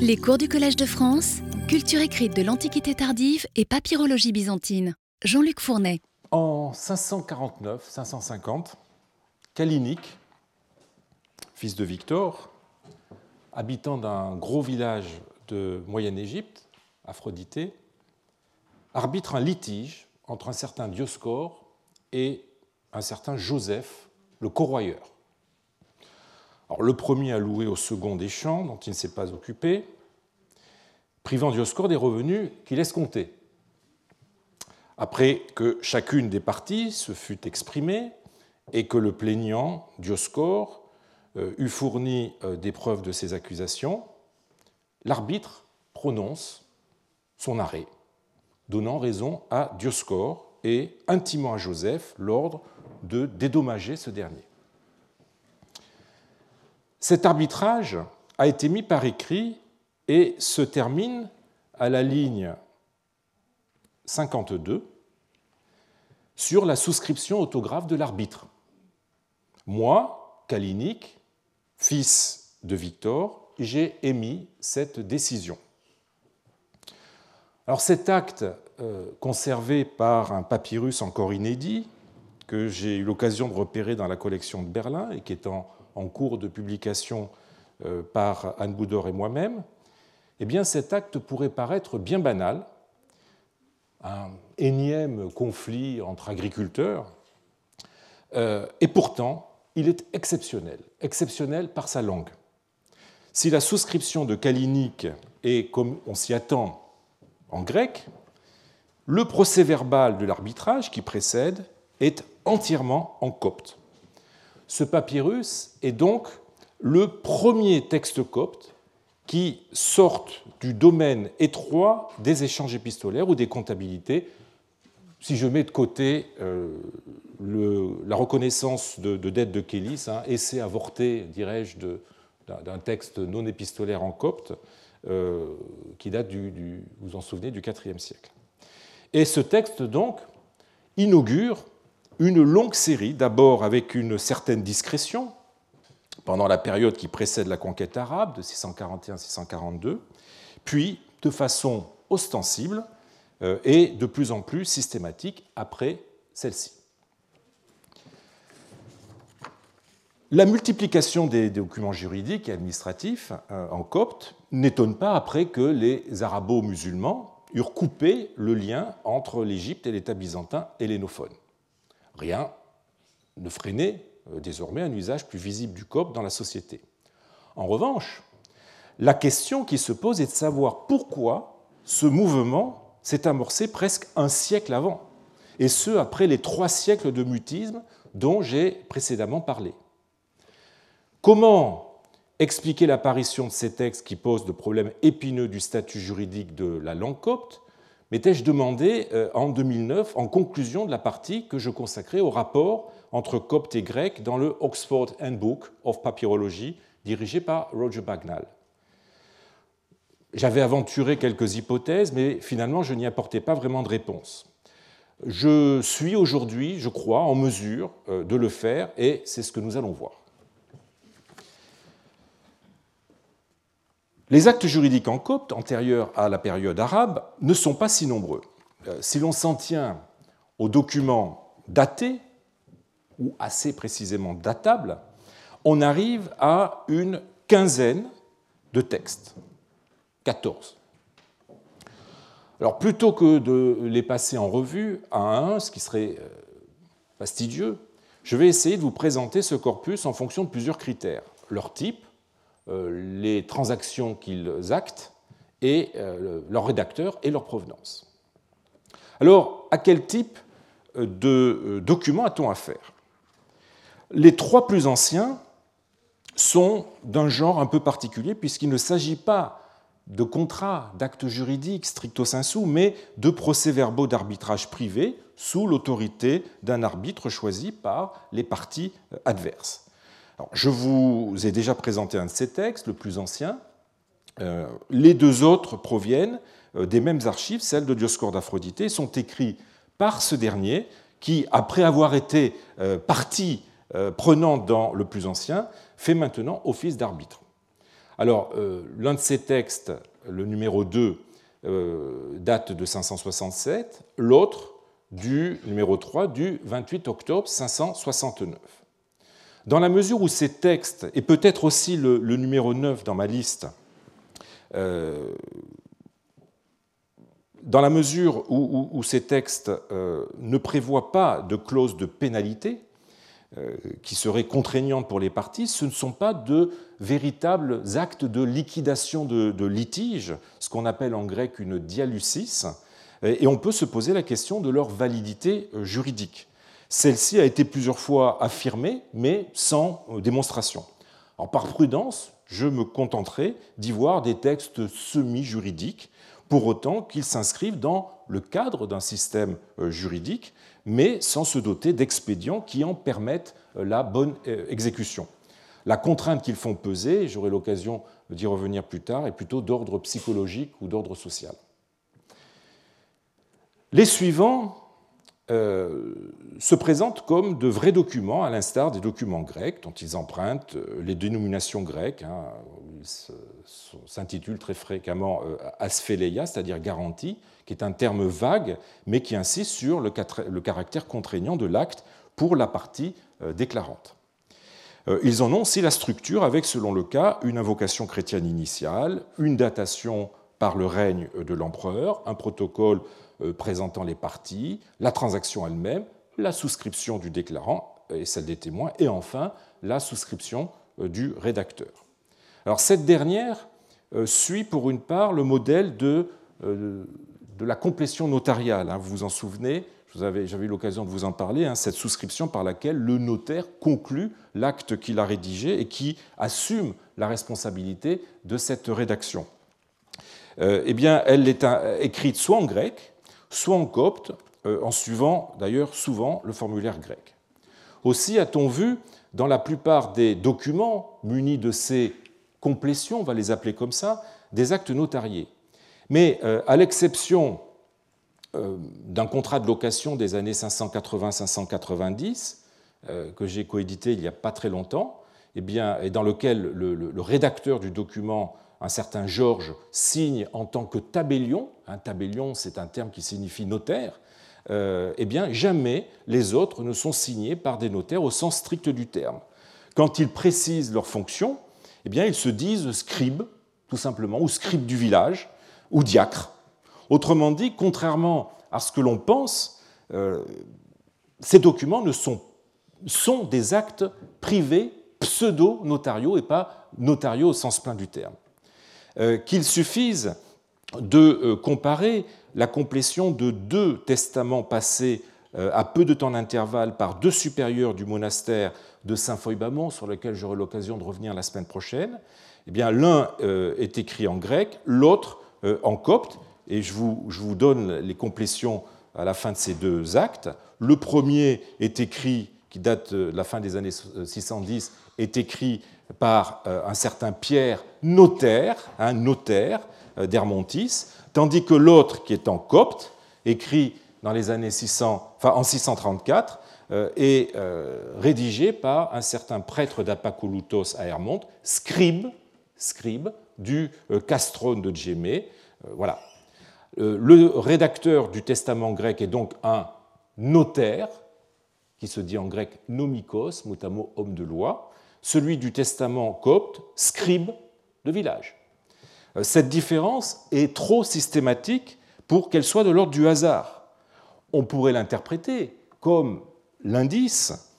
Les cours du Collège de France, culture écrite de l'Antiquité tardive et papyrologie byzantine. Jean-Luc Fournet. En 549-550, Kalinique, fils de Victor, habitant d'un gros village de Moyenne Égypte, Aphrodité, arbitre un litige entre un certain Dioscore et un certain Joseph, le corroyeur. Le premier a loué au second des champs dont il ne s'est pas occupé, privant Dioscore des revenus qu'il escomptait. Après que chacune des parties se fut exprimée et que le plaignant, Dioscore, eut fourni euh, des preuves de ses accusations, l'arbitre prononce son arrêt, donnant raison à Dioscore et intimant à Joseph l'ordre de dédommager ce dernier. Cet arbitrage a été mis par écrit et se termine à la ligne 52 sur la souscription autographe de l'arbitre. Moi, Kalinic, fils de Victor, j'ai émis cette décision. Alors cet acte, euh, conservé par un papyrus encore inédit, que j'ai eu l'occasion de repérer dans la collection de Berlin et qui est en, cours de publication euh, par Anne Boudor et moi-même, eh bien cet acte pourrait paraître bien banal, un énième conflit entre agriculteurs, euh, et pourtant il est exceptionnel, exceptionnel par sa langue. Si la souscription de Kalinic est, comme on s'y attend, en grec, le procès-verbal de l'arbitrage qui précède est entièrement en copte. Ce papyrus est donc le premier texte copte qui sorte du domaine étroit des échanges épistolaires ou des comptabilités. Si je mets de côté euh, la reconnaissance de, dette de Kélis, hein, essai avorté, dirais-je, d'un texte non épistolaire en copte, euh, qui date, du, vous vous en souvenez, du IVe siècle. Et ce texte, donc, inaugure une longue série, d'abord avec une certaine discrétion, pendant la période qui précède la conquête arabe, de 641-642, puis de façon ostensible euh, et de plus en plus systématique après celle-ci. La multiplication des documents juridiques et administratifs euh, en copte n'étonne pas après que les arabo-musulmans eurent coupé le lien entre l'Égypte et l'État byzantin hellénophone. Rien ne freinait euh, désormais un usage plus visible du copte dans la société. En revanche, la question qui se pose est de savoir pourquoi ce mouvement s'est amorcé presque un siècle avant, et ce après les trois siècles de mutisme dont j'ai précédemment parlé. Comment expliquer l'apparition de ces textes qui posent de problèmes épineux du statut juridique de la langue copte m'étais-je demandé euh, en 2009 en conclusion de la partie que je consacrais au rapport entre copte et grec dans le Oxford Handbook of Papyrology dirigé par Roger Bagnall. J'avais aventuré quelques hypothèses, mais finalement je n'y apportais pas vraiment de réponse. Je suis aujourd'hui, je crois, en mesure euh, de le faire et c'est ce que nous allons voir. Les actes juridiques en copte, antérieurs à la période arabe, ne sont pas si nombreux. Euh, si l'on s'en tient aux documents datés, ou assez précisément datables, on arrive à une quinzaine de textes, 14. Alors plutôt que de les passer en revue à un, ce qui serait euh, fastidieux, je vais essayer de vous présenter ce corpus en fonction de plusieurs critères. Leur type, les transactions qu'ils actent et euh, leur rédacteur et leur provenance. Alors, à quel type de euh, documents a-t-on affaire? Les trois plus anciens sont d'un genre un peu particulier puisqu'il ne s'agit pas de contrats, d'actes juridiques stricto sensu, mais de procès-verbaux d'arbitrage privé sous l'autorité d'un arbitre choisi par les parties adverses je vous ai déjà présenté un de ces textes, le plus ancien. Euh, les deux autres proviennent euh, des mêmes archives, celles de Dioscore d'Aphrodité, sont écrits par ce dernier, qui, après avoir été euh, partie prenante dans le plus ancien, fait maintenant office d'arbitre. Alors, l'un de ces textes, le numéro 2, date de 567, l'autre, du numéro 3, du 28 octobre 569. Dans la mesure où ces textes, et peut-être aussi le, numéro 9 dans ma liste, euh, dans la mesure où, ces textes euh, ne prévoient pas de clause de pénalité euh, qui serait contraignante pour les parties, ce ne sont pas de véritables actes de liquidation de, de litige, ce qu'on appelle en grec une dialusis, et on peut se poser la question de leur validité juridique. Celle-ci a été plusieurs fois affirmée, mais sans euh, démonstration. par prudence, je me contenterai d'y voir des textes semi-juridiques, pour autant qu'ils s'inscrivent dans le cadre d'un système euh, juridique, mais sans se doter d'expédients qui en permettent euh, la bonne exécution. La contrainte qu'ils font peser, j'aurai l'occasion d'y revenir plus tard, est plutôt d'ordre psychologique ou d'ordre social. Les suivants euh, se présentent comme de vrais documents, à l'instar des documents grecs, dont ils empruntent euh, les dénominations grecques. Hein, s'intitulent très fréquemment euh, aspheleia, c'est-à-dire garantie, qui est un terme vague, mais qui insiste sur le, caractère contraignant de l'acte pour la partie déclarante. Ils en ont aussi la structure avec, selon le cas, une invocation chrétienne initiale, une datation par le règne de l'empereur, un protocole présentant les parties, la transaction elle-même, la souscription du déclarant et celle des témoins, et enfin la souscription euh, du rédacteur. Alors cette dernière euh, suit pour une part le modèle de, de la complétion notariale. Hein. Vous vous en souvenez, j'avais eu l'occasion de vous en parler, hein, cette souscription par laquelle le notaire conclut l'acte qu'il a rédigé et qui assume la responsabilité de cette rédaction. eh bien, elle est écrite soit en grec, soit en copte, euh, en suivant d'ailleurs souvent le formulaire grec. Aussi a-t-on vu dans la plupart des documents munis de ces complétions, on va les appeler comme ça, des actes notariés. Mais euh, à l'exception euh, d'un contrat de location des années 580-590, que j'ai coédité il n'y a pas très longtemps, eh bien, et dans lequel le rédacteur du document un certain Georges signe en tant que tabellion, un tabellion c'est un terme qui signifie notaire, euh, eh bien jamais les autres ne sont signés par des notaires au sens strict du terme. Quand ils précisent leur fonction, eh bien ils se disent scribe, tout simplement, ou scribe du village, ou diacre. Autrement dit, contrairement à ce que l'on pense, euh, ces documents ne sont, sont des actes privés pseudo-notariaux et pas notariaux au sens plein du terme. Euh, qu'il suffise de euh, comparer la complétion de deux testaments passés euh, à peu de temps d'intervalle par deux supérieurs du monastère de Saint-Foy-Bamont, sur lequel j'aurai l'occasion de revenir la semaine prochaine. Eh bien, l'un est écrit en grec, l'autre en copte, et je vous, je vous donne les complétions à la fin de ces deux actes. Le premier est écrit, qui date de la fin des années 610, est écrit par euh, un certain Pierre Notaire, un notaire euh, d'Hermontis, tandis que l'autre, qui est en copte, écrit dans les années 600, enfin en 634, euh, est rédigé par un certain prêtre d'Apakouloutos à Hermonte, scribe, scribe du castrone de Djémé. Voilà. Le rédacteur du testament grec est donc un notaire, qui se dit en grec nomikos, mot à homme de loi, celui du testament copte, scribe de village. Euh, cette différence est trop systématique pour qu'elle soit de l'ordre du hasard. On pourrait l'interpréter comme l'indice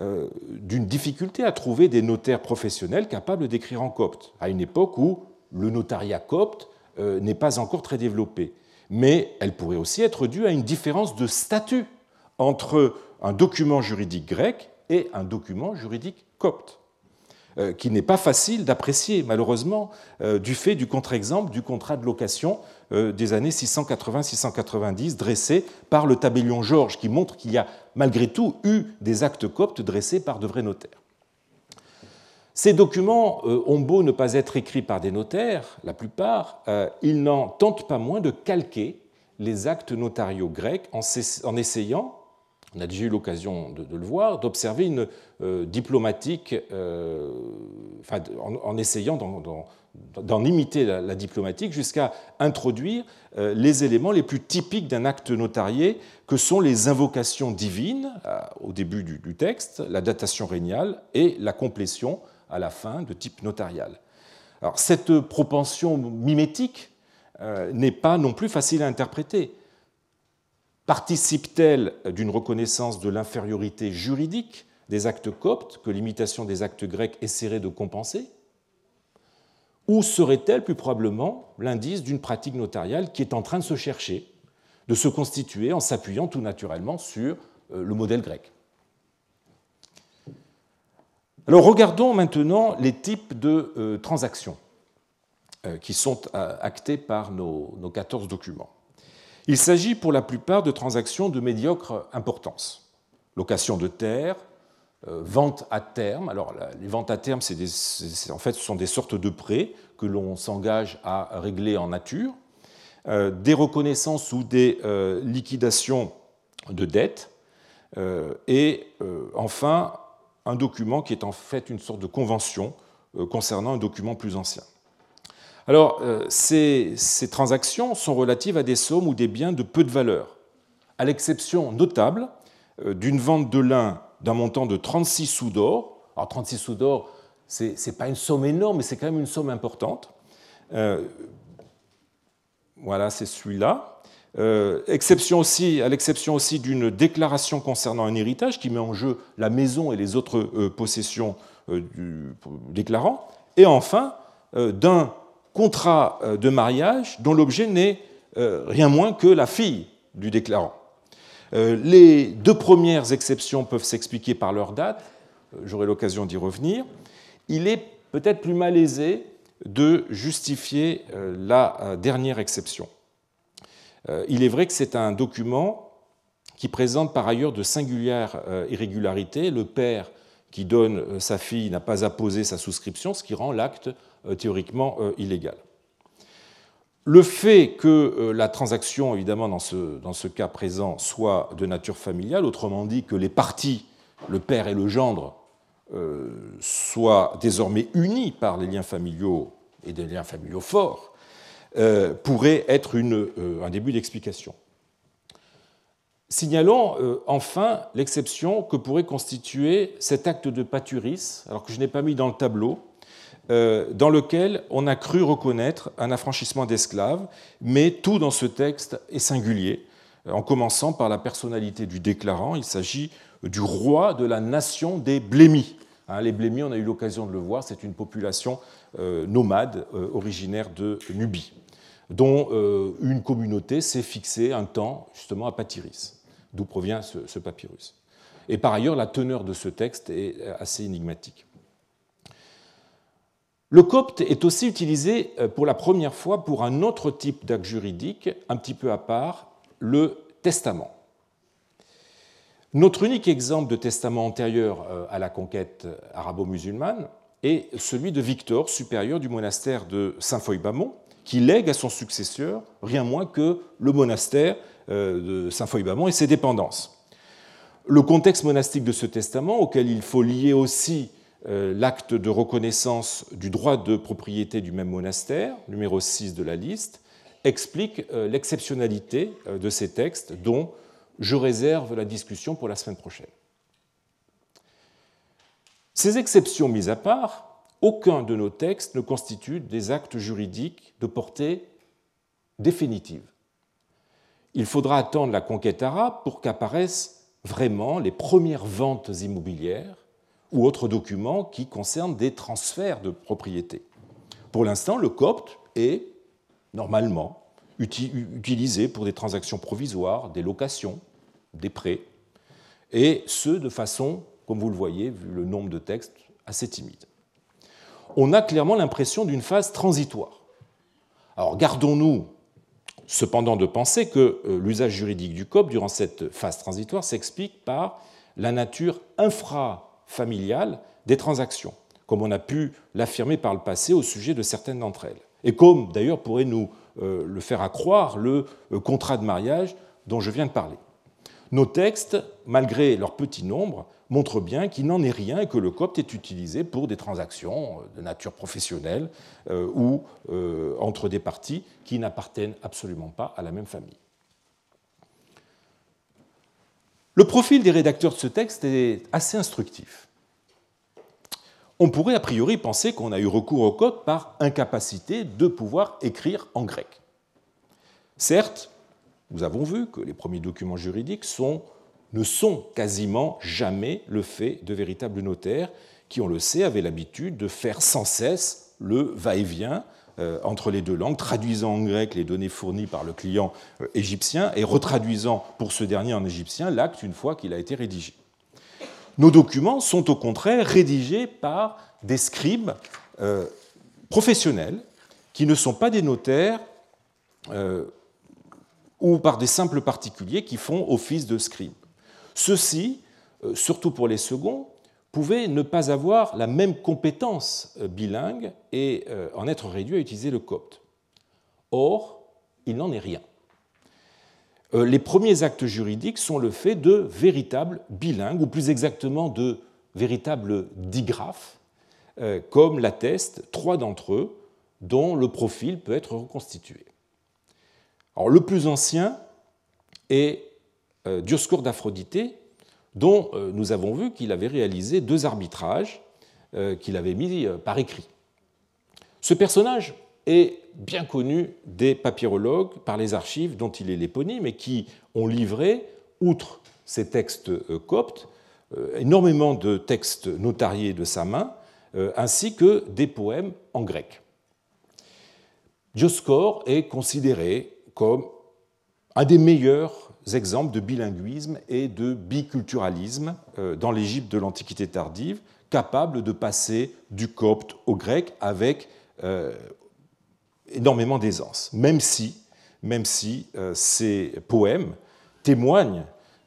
euh, d'une difficulté à trouver des notaires professionnels capables d'écrire en copte, à une époque où le notariat copte euh, n'est pas encore très développé. Mais elle pourrait aussi être due à une différence de statut entre un document juridique grec et un document juridique copte. Euh, qui n'est pas facile d'apprécier, malheureusement, euh, du fait du contre-exemple du contrat de location euh, des années 680-690 dressé par le tabellion Georges, qui montre qu'il y a malgré tout eu des actes coptes dressés par de vrais notaires. Ces documents ont beau ne pas être écrits par des notaires, la plupart, ils n'en tentent pas moins de calquer les actes notariaux grecs en essayant, on a déjà eu l'occasion de, le voir, d'observer une diplomatique, en, essayant d'en imiter la, diplomatique jusqu'à introduire les éléments les plus typiques d'un acte notarié, que sont les invocations divines au début du, texte, la datation régnale et la complétion à la fin de type notarial. Alors, cette propension mimétique euh, n'est pas non plus facile à interpréter. Participe-t-elle d'une reconnaissance de l'infériorité juridique des actes coptes que l'imitation des actes grecs essaierait de compenser? Ou serait-elle plus probablement l'indice d'une pratique notariale qui est en train de se chercher, de se constituer en s'appuyant tout naturellement sur euh, le modèle grec? Alors regardons maintenant les types de euh, transactions euh, qui sont actées par nos, 14 documents. Il s'agit pour la plupart de transactions de médiocre importance. Location de terre, vente à terme. Alors les ventes à terme, en fait, ce sont des sortes de prêts que l'on s'engage à régler en nature, des reconnaissances ou des liquidations de dettes, et enfin un document qui est en fait une sorte de convention euh, concernant un document plus ancien. Alors, euh, ces, transactions sont relatives à des sommes ou des biens de peu de valeur, à l'exception notable euh, d'une vente de lin d'un montant de 36 sous d'or. Alors, 36 sous d'or, ce n'est pas une somme énorme, mais c'est quand même une somme importante. voilà, c'est celui-là. Euh, exception aussi, à l'exception aussi d'une déclaration concernant un héritage qui met en jeu la maison et les autres euh, possessions euh, du déclarant, et enfin d'un contrat de mariage dont l'objet n'est rien moins que la fille du déclarant. Les deux premières exceptions peuvent s'expliquer par leur date, j'aurai l'occasion d'y revenir. Il est peut-être plus malaisé de justifier la dernière exception. Euh, il est vrai que c'est un document qui présente par ailleurs de singulières euh, irrégularités. Le père qui donne euh, sa fille n'a pas apposé sa souscription, ce qui rend l'acte théoriquement illégal. Le fait que la transaction, évidemment, dans ce, cas présent, soit de nature familiale, autrement dit que les parties, le père et le gendre, soient désormais unis par les liens familiaux et des liens familiaux forts, euh, pourrait être euh, un début d'explication. Signalons euh, enfin l'exception que pourrait constituer cet acte de pâturisse, alors que je n'ai pas mis dans le tableau, dans lequel on a cru reconnaître un affranchissement d'esclaves, mais tout dans ce texte est singulier, en commençant par la personnalité du déclarant. Il s'agit du roi de la nation des Blémis. Hein, les Blémis, on a eu l'occasion de le voir, c'est une population nomade originaire de Nubie dont euh, une communauté s'est fixée un temps justement à Patyris, d'où provient ce, papyrus. Et par ailleurs, la teneur de ce texte est assez énigmatique. Le copte est aussi utilisé euh, pour la première fois pour un autre type d'acte juridique, un petit peu à part, le testament. Notre unique exemple de testament antérieur euh, à la conquête arabo-musulmane est celui de Victor, supérieur du monastère de Saint-Foy-Bamont, qui lègue à son successeur rien moins que le monastère euh, de Saint-Foy-Bamont et ses dépendances. Le contexte monastique de ce testament, auquel il faut lier aussi euh, l'acte de reconnaissance du droit de propriété du même monastère, numéro 6 de la liste, explique euh, l'exceptionnalité de ces textes dont je réserve la discussion pour la semaine prochaine. Ces exceptions mises à part, aucun de nos textes ne constitue des actes juridiques de portée définitive. Il faudra attendre la conquête arabe pour qu'apparaissent vraiment les premières ventes immobilières ou autres documents qui concernent des transferts de propriété. Pour l'instant, le copte est normalement utilisé pour des transactions provisoires, des locations, des prêts, et ce de façon, comme vous le voyez, vu le nombre de textes, assez timide on a clairement l'impression d'une phase transitoire. Alors gardons-nous cependant de penser que euh, l'usage juridique du COP durant cette phase transitoire s'explique par la nature infrafamiliale des transactions, comme on a pu l'affirmer par le passé au sujet de certaines d'entre elles, et comme d'ailleurs pourrait nous euh, le faire accroire le euh, contrat de mariage dont je viens de parler. Nos textes, malgré leur petit nombre, montrent bien qu'il n'en est rien et que le copte est utilisé pour des transactions de nature professionnelle ou entre des parties qui n'appartiennent absolument pas à la même famille. Le profil des rédacteurs de ce texte est assez instructif. On pourrait a priori penser qu'on a eu recours au code par incapacité de pouvoir écrire en grec. Certes, nous avons vu que les premiers documents juridiques ne sont quasiment jamais le fait de véritables notaires qui, on le sait, avaient l'habitude de faire sans cesse le va-et-vient entre les deux langues, traduisant en grec les données fournies par le client euh, égyptien et retraduisant pour ce dernier en égyptien l'acte une fois qu'il a été rédigé. Nos documents sont au contraire rédigés par des scribes euh, professionnels qui ne sont pas des notaires ou par des simples particuliers qui font office de scribes. Ceux-ci, surtout pour les seconds, pouvait ne pas avoir la même compétence euh, bilingue et euh, en être réduit à utiliser le copte. Or, il n'en est rien. Euh, les premiers actes juridiques sont le fait de véritables bilingues, ou plus exactement de véritables digraphes, comme l'attestent trois d'entre eux, dont le profil peut être reconstitué. Alors, le plus ancien est Dioscoure d'Aphrodite, dont euh, nous avons vu qu'il avait réalisé deux arbitrages euh, qu'il avait mis euh, par écrit. Ce personnage est bien connu des papyrologues par les archives dont il est l'éponyme et qui ont livré, outre ces textes coptes, énormément de textes notariés de sa main, ainsi que des poèmes en grec. Dioscore est considéré comme un des meilleurs exemples de bilinguisme et de biculturalisme euh, dans l'Égypte de l'Antiquité tardive, capable de passer du copte au grec avec euh, énormément d'aisance, même si, même euh, ces poèmes témoignent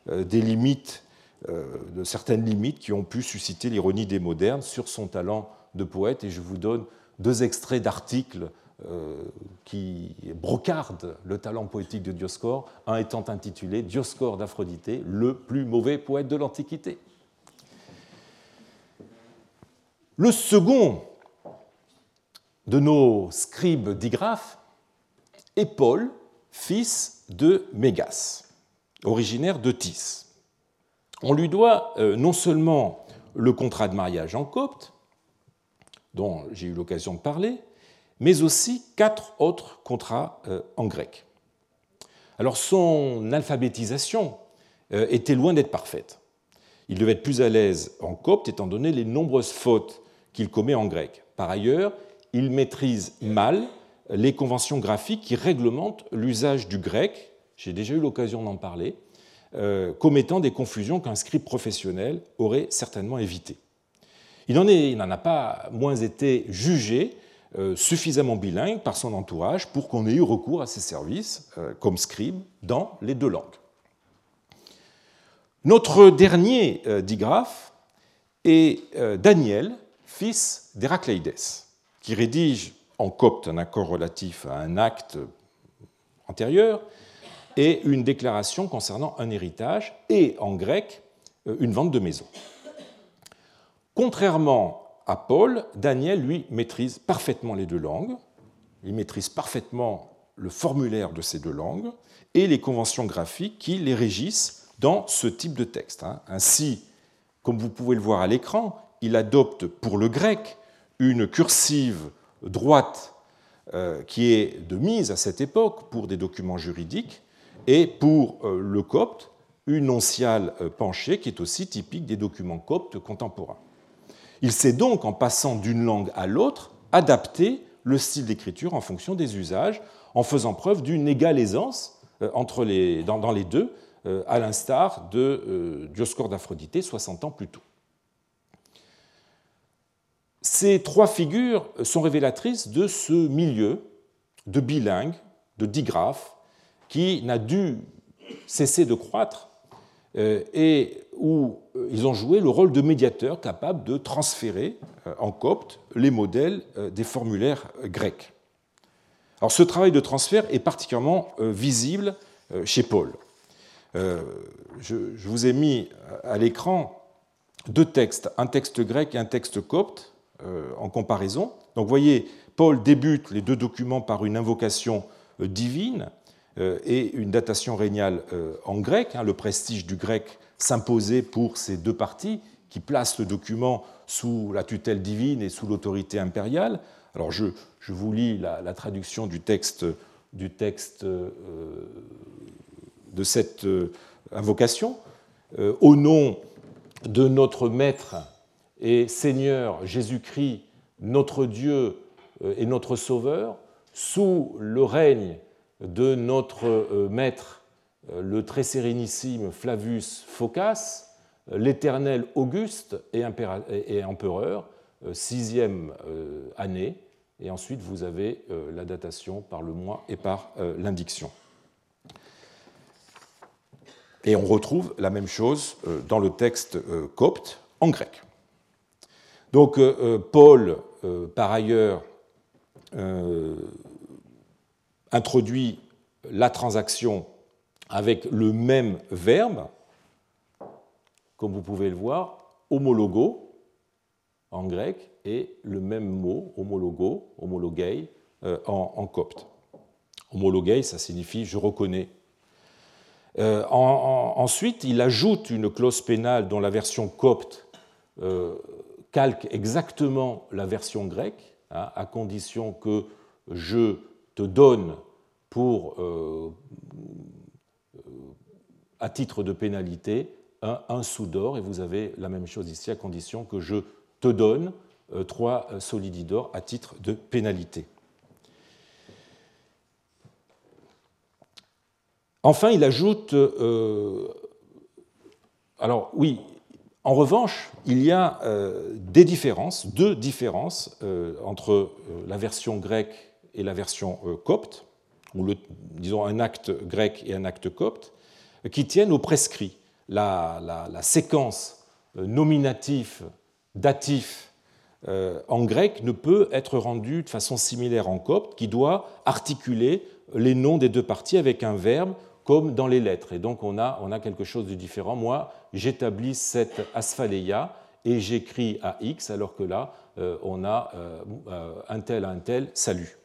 des limites, de certaines limites qui ont pu susciter l'ironie des modernes sur son talent de poète. Et je vous donne deux extraits d'articles qui brocarde le talent poétique de Dioscore, un étant intitulé Dioscore d'Aphrodite, le plus mauvais poète de l'Antiquité. Le second de nos scribes digraphes est Paul, fils de Mégas, originaire de Tis. On lui doit euh, non seulement le contrat de mariage en copte, dont j'ai eu l'occasion de parler, mais aussi quatre autres contrats euh, en grec. Alors son alphabétisation euh, était loin d'être parfaite. Il devait être plus à l'aise en copte étant donné les nombreuses fautes qu'il commet en grec. Par ailleurs, il maîtrise mal les conventions graphiques qui réglementent l'usage du grec, j'ai déjà eu l'occasion d'en parler, euh, commettant des confusions qu'un script professionnel aurait certainement évitées. Il n'en a pas moins été jugé euh, suffisamment bilingue par son entourage pour qu'on ait eu recours à ses services euh, comme scribe dans les deux langues. Notre dernier euh, digraphe est Daniel, fils d'Héracléides, qui rédige en copte un accord relatif à un acte antérieur et une déclaration concernant un héritage, et en grec, une vente de maison. Contrairement à Paul, Daniel, lui, maîtrise parfaitement les deux langues, il maîtrise parfaitement le formulaire de ces deux langues et les conventions graphiques qui les régissent dans ce type de texte. Hein. Ainsi, comme vous pouvez le voir à l'écran, il adopte pour le grec une cursive droite euh, qui est de mise à cette époque pour des documents juridiques, et pour euh, le copte, une onciale euh, penchée qui est aussi typique des documents coptes contemporains. Il sait donc, en passant d'une langue à l'autre, adapter le style d'écriture en fonction des usages, en faisant preuve d'une égale aisance euh, dans, les deux, euh, à l'instar de euh, Dioscore d'Aphrodite 60 ans plus tôt. Ces trois figures sont révélatrices de ce milieu de bilingue, de digraphe, qui n'a dû cesser de croître et où euh, ils ont joué le rôle de médiateur capable de transférer euh, en copte les modèles euh, des formulaires grecs. Alors ce travail de transfert est particulièrement visible chez Paul. je, vous ai mis à l'écran deux textes, un texte grec et un texte copte, en comparaison. Donc vous voyez, Paul débute les deux documents par une invocation divine et une datation régnale en grec. Hein, le prestige du grec s'imposait pour ces deux parties qui placent le document sous la tutelle divine et sous l'autorité impériale. Alors je, vous lis la, traduction du texte, du texte euh, de cette euh, invocation. Euh, au nom de notre Maître et Seigneur Jésus-Christ, notre Dieu et notre Sauveur, sous le règne de notre Maître, le très sérénissime Flavius Phocas, l'éternel Auguste et empereur, euh, sixième euh, année, et ensuite vous avez euh, la datation par le mois et par l'indiction. Et on retrouve la même chose dans le texte copte en grec. Donc Paul, par ailleurs, introduit la transaction avec le même verbe, comme vous pouvez le voir, homologo en grec et le même mot, homologo, homologei, euh, en, copte. Homologei, ça signifie je reconnais. Euh, ensuite, il ajoute une clause pénale dont la version copte euh, calque exactement la version grecque, hein, à condition que je donne pour, à titre de pénalité un, sou d'or, et vous avez la même chose ici à condition que je te donne euh, trois euh, solidi d'or à titre de pénalité. Enfin, il ajoute, euh, alors oui, en revanche, il y a des différences, deux différences entre la version grecque et la version copte, ou disons un acte grec et un acte copte, qui tiennent au prescrit la, séquence euh, nominatif, datif euh, en grec ne peut être rendue de façon similaire en copte, qui doit articuler les noms des deux parties avec un verbe comme dans les lettres. Et donc on a, quelque chose de différent. Moi, j'établis cette asphaléia et j'écris à X, alors que là, euh, on a un tel, un tel, salut.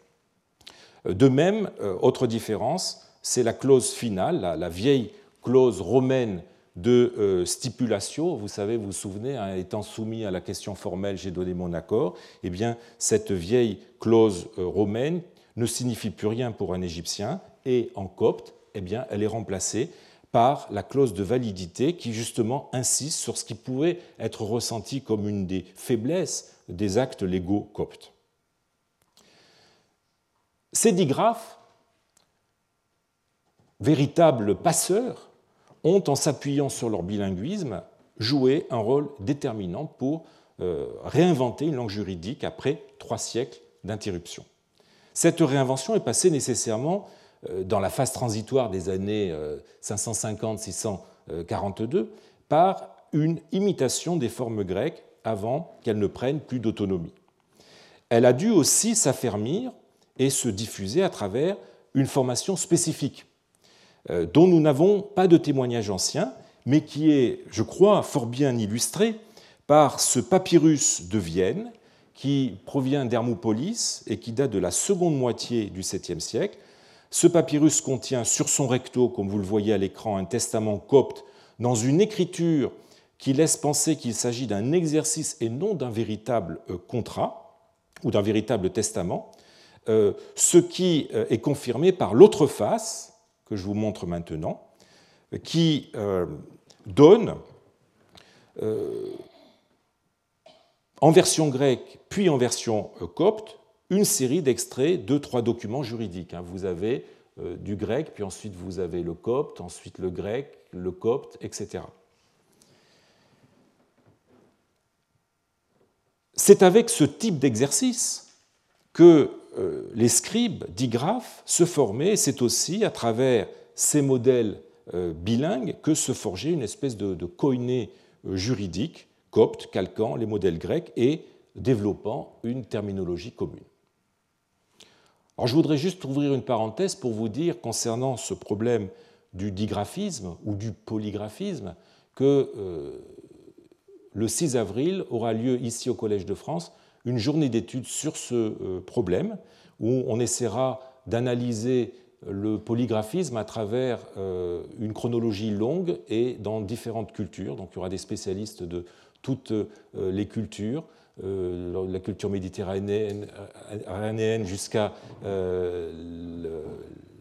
De même, autre différence, c'est la clause finale, la vieille clause romaine de euh, stipulation. Vous savez, vous vous souvenez, hein, étant soumis à la question formelle, j'ai donné mon accord. Eh bien, cette vieille clause euh, romaine ne signifie plus rien pour un Égyptien et en copte, eh elle est remplacée par la clause de validité qui justement insiste sur ce qui pouvait être ressenti comme une des faiblesses des actes légaux coptes. Ces digraphes, véritables passeurs, ont, en s'appuyant sur leur bilinguisme, joué un rôle déterminant pour euh, réinventer une langue juridique après trois siècles d'interruption. Cette réinvention est passée nécessairement euh, dans la phase transitoire des années 550-642 euh, par une imitation des formes grecques avant qu'elles ne prennent plus d'autonomie. Elle a dû aussi s'affermir et se diffuser à travers une formation spécifique euh, dont nous n'avons pas de témoignage ancien, mais qui est, je crois, fort bien illustré par ce papyrus de Vienne qui provient d'Hermopolis et qui date de la seconde moitié du 7e siècle. Ce papyrus contient sur son recto, comme vous le voyez à l'écran, un testament copte dans une écriture qui laisse penser qu'il s'agit d'un exercice et non d'un véritable euh, contrat ou d'un véritable testament, ce qui est confirmé par l'autre face, que je vous montre maintenant, qui euh, donne euh, en version grecque puis en version euh, copte une série d'extraits de trois documents juridiques. Hein. Vous avez du grec, puis ensuite vous avez le copte, ensuite le grec, le copte, etc. C'est avec ce type d'exercice que euh, les scribes digraphes se formaient, c'est aussi à travers ces modèles euh, bilingues que se forgeait une espèce de, de euh, juridique, copte, calquant les modèles grecs et développant une terminologie commune. Alors, je voudrais juste ouvrir une parenthèse pour vous dire, concernant ce problème du digraphisme ou du polygraphisme que le 6 avril aura lieu ici au Collège de France une journée d'études sur ce problème où on essaiera d'analyser le polygraphisme à travers euh, une chronologie longue et dans différentes cultures. Donc il y aura des spécialistes de toutes euh, les cultures, euh, la culture méditerranéenne jusqu'à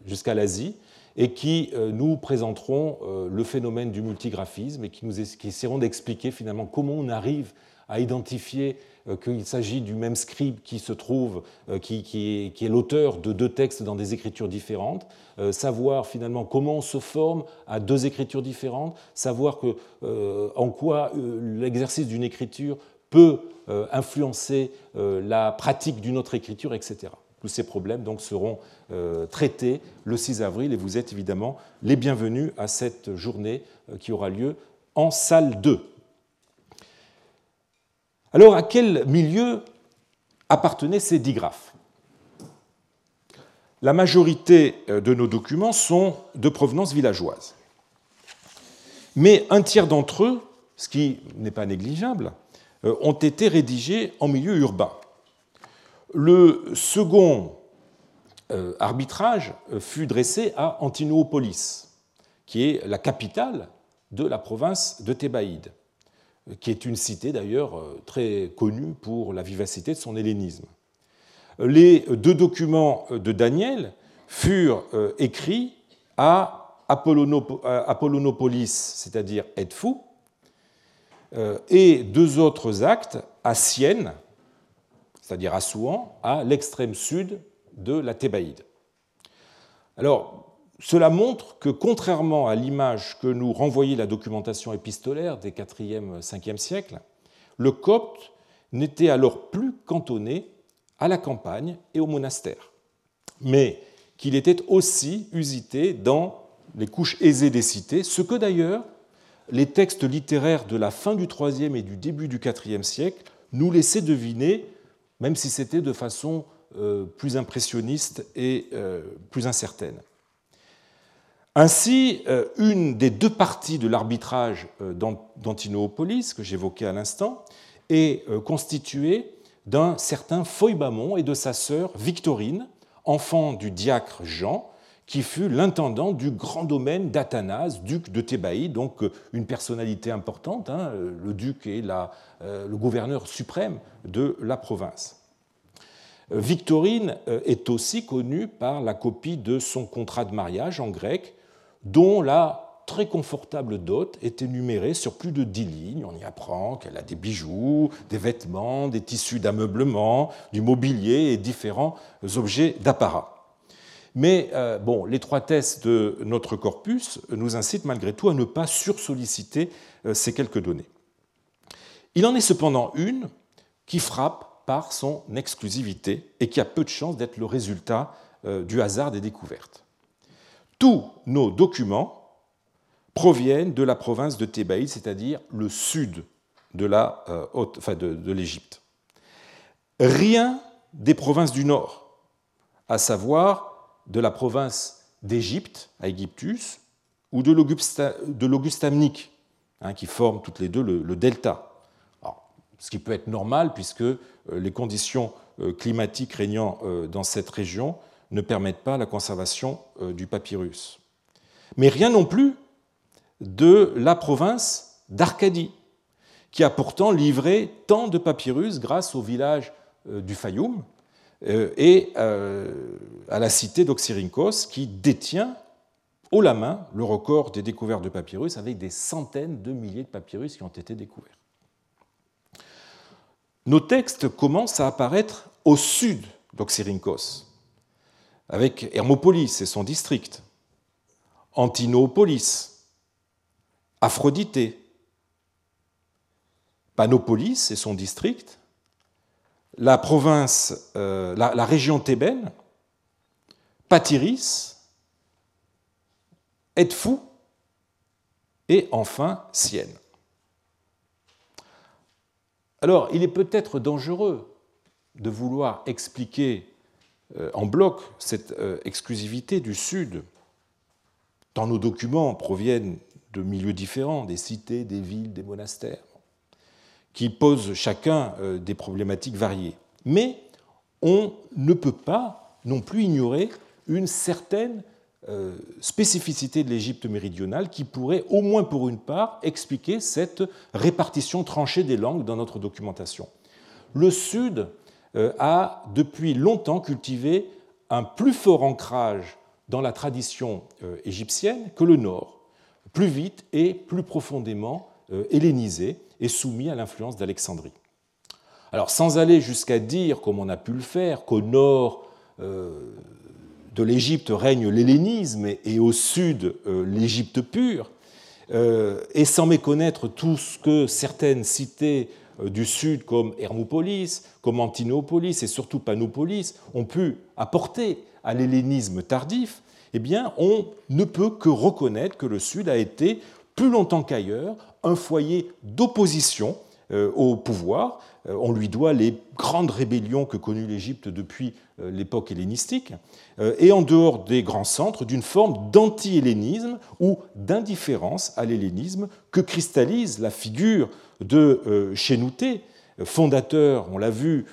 jusqu'à l'Asie, et qui nous présenteront le phénomène du multigraphisme et qui, nous, qui essaieront d'expliquer finalement comment on arrive à identifier euh, qu'il s'agit du même scribe qui se trouve, euh, qui, est, l'auteur de deux textes dans des écritures différentes, euh, savoir finalement comment on se forme à deux écritures différentes, savoir que, en quoi l'exercice d'une écriture peut influencer la pratique d'une autre écriture, etc. Tous ces problèmes donc seront traités le 6 avril et vous êtes évidemment les bienvenus à cette journée qui aura lieu en salle 2. Alors à quel milieu appartenaient ces digraphes La majorité euh, de nos documents sont de provenance villageoise. Mais un tiers d'entre eux, ce qui n'est pas négligeable, euh, ont été rédigés en milieu urbain. Le second euh, arbitrage fut dressé à Antinoopolis, qui est la capitale de la province de Thébaïde qui est une cité d'ailleurs euh, très connue pour la vivacité de son hellénisme. Les deux documents de Daniel furent euh, écrits à Apollonopolis, c'est-à-dire Edfou, euh, et deux autres actes à Sienne, c'est-à-dire à Souan, à l'extrême sud de la Thébaïde. Alors, cela montre que, contrairement à l'image que nous renvoyait la documentation épistolaire des 4e, 5e siècles, le copte n'était alors plus cantonné à la campagne et au monastère, mais qu'il était aussi usité dans les couches aisées des cités, ce que d'ailleurs les textes littéraires de la fin du IIIe et du début du IVe siècle nous laissaient deviner, même si c'était de façon euh, plus impressionniste et euh, plus incertaine. Ainsi, euh, une des deux parties de l'arbitrage euh, d'Antinoopolis, que j'évoquais à l'instant, est euh, constituée d'un certain Foibamon et de sa sœur Victorine, enfant du diacre Jean, qui fut l'intendant du grand domaine d'Athanase, duc de Thébaïde, donc une personnalité importante. Hein, le duc est le gouverneur suprême de la province. Victorine est aussi connue par la copie de son contrat de mariage en grec, dont la très confortable dot est énumérée sur plus de dix lignes. On y apprend qu'elle a des bijoux, des vêtements, des tissus d'ameublement, du mobilier et différents objets d'apparat. Mais euh, bon, l'étroitesse de notre corpus nous incite malgré tout à ne pas sursolliciter euh, ces quelques données. Il en est cependant une qui frappe par son exclusivité et qui a peu de chances d'être le résultat euh, du hasard des découvertes. Tous nos documents proviennent de la province de Thébaïde, c'est-à-dire le sud de l'Égypte. Euh, Rien des provinces du nord, à savoir de la province d'Égypte, à Égyptus, ou de l'Augustamnique, hein, qui forment toutes les deux le, delta. ce qui peut être normal puisque euh, les conditions euh, climatiques régnant dans cette région ne permettent pas la conservation euh, du papyrus. Mais rien non plus de la province d'Arcadie, qui a pourtant livré tant de papyrus grâce au village euh, du Fayoum euh, et à la cité d'Oxyrhynchos, qui détient haut la main le record des découvertes de papyrus, avec des centaines de milliers de papyrus qui ont été découverts. Nos textes commencent à apparaître au sud d'Oxyrhynchos, avec Hermopolis et son district, Antinoopolis, Aphrodité, Panopolis et son district, la province, euh, la, région thébaine, Patiris, Edfou et enfin Sienne. Alors, il est peut-être dangereux de vouloir expliquer en bloc cette euh, exclusivité du Sud dans nos documents proviennent de milieux différents, des cités, des villes, des monastères, qui posent chacun euh, des problématiques variées. Mais on ne peut pas non plus ignorer une certaine euh, spécificité de l'Égypte méridionale qui pourrait, au moins pour une part, expliquer cette répartition tranchée des langues dans notre documentation. Le Sud euh, a depuis longtemps cultivé un plus fort ancrage dans la tradition euh, égyptienne que le Nord, plus vite et plus profondément hellénisé et soumis à l'influence d'Alexandrie. Alors sans aller jusqu'à dire, comme on a pu le faire, qu'au nord de l'Égypte règne l'hellénisme et au sud euh, l'Égypte pure, euh, et sans méconnaître tout ce que certaines cités euh, du sud comme Hermopolis, comme Antinopolis et surtout Panopolis ont pu apporter à l'hellénisme tardif, eh bien, on ne peut que reconnaître que le Sud a été, plus longtemps qu'ailleurs, un foyer d'opposition au pouvoir. On lui doit les grandes rébellions que connut l'Égypte depuis euh, l'époque hellénistique, euh, et en dehors des grands centres, d'une forme d'anti-hellénisme ou d'indifférence à l'hellénisme que cristallise la figure de euh, Chénouté, fondateur, on l'a vu,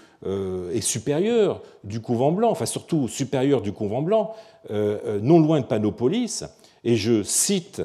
et supérieur du couvent blanc, enfin surtout supérieur du couvent blanc, non loin de Panopolis, et je cite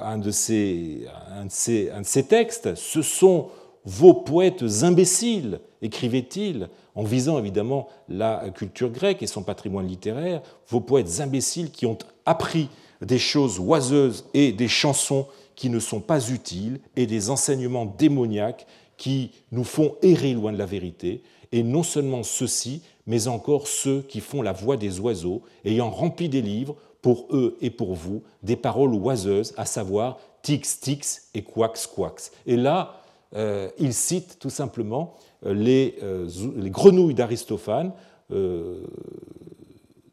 un de ces, un de ces, un de ces textes, ce sont vos poètes imbéciles, écrivait-il, en visant évidemment la culture grecque et son patrimoine littéraire, vos poètes imbéciles qui ont appris des choses oiseuses et des chansons qui ne sont pas utiles et des enseignements démoniaques qui nous font errer loin de la vérité, et non seulement ceux-ci, mais encore ceux qui font la voix des oiseaux, ayant rempli des livres, pour eux et pour vous, des paroles oiseuses, à savoir tix, tix et quax, quax. Et là, euh, il cite tout simplement euh, euh, les, grenouilles d'Aristophane,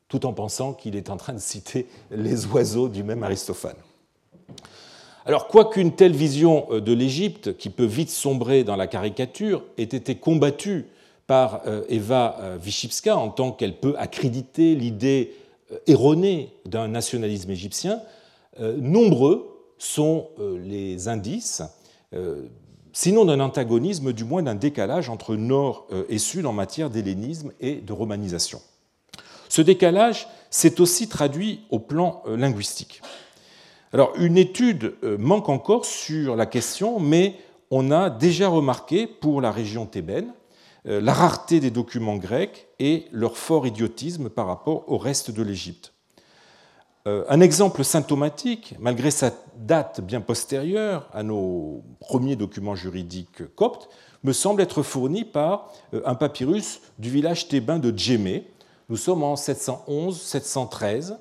tout en pensant qu'il est en train de citer les oiseaux du même Aristophane. Alors, quoiqu'une telle vision de l'Égypte, qui peut vite sombrer dans la caricature, ait été combattue par Eva Vyshipska en tant qu'elle peut accréditer l'idée erronée d'un nationalisme égyptien, nombreux sont les indices sinon d'un antagonisme, du moins d'un décalage entre Nord euh, et Sud en matière d'hellénisme et de romanisation. Ce décalage s'est aussi traduit au plan euh, linguistique. Alors, une étude euh, manque encore sur la question, mais on a déjà remarqué pour la région thébaine la rareté des documents grecs et leur fort idiotisme par rapport au reste de l'Égypte. Euh, un exemple symptomatique, malgré sa date bien postérieure à nos premiers documents juridiques coptes, me semble être fourni par euh, un papyrus du village thébain de Djémé. Nous sommes en 711-713.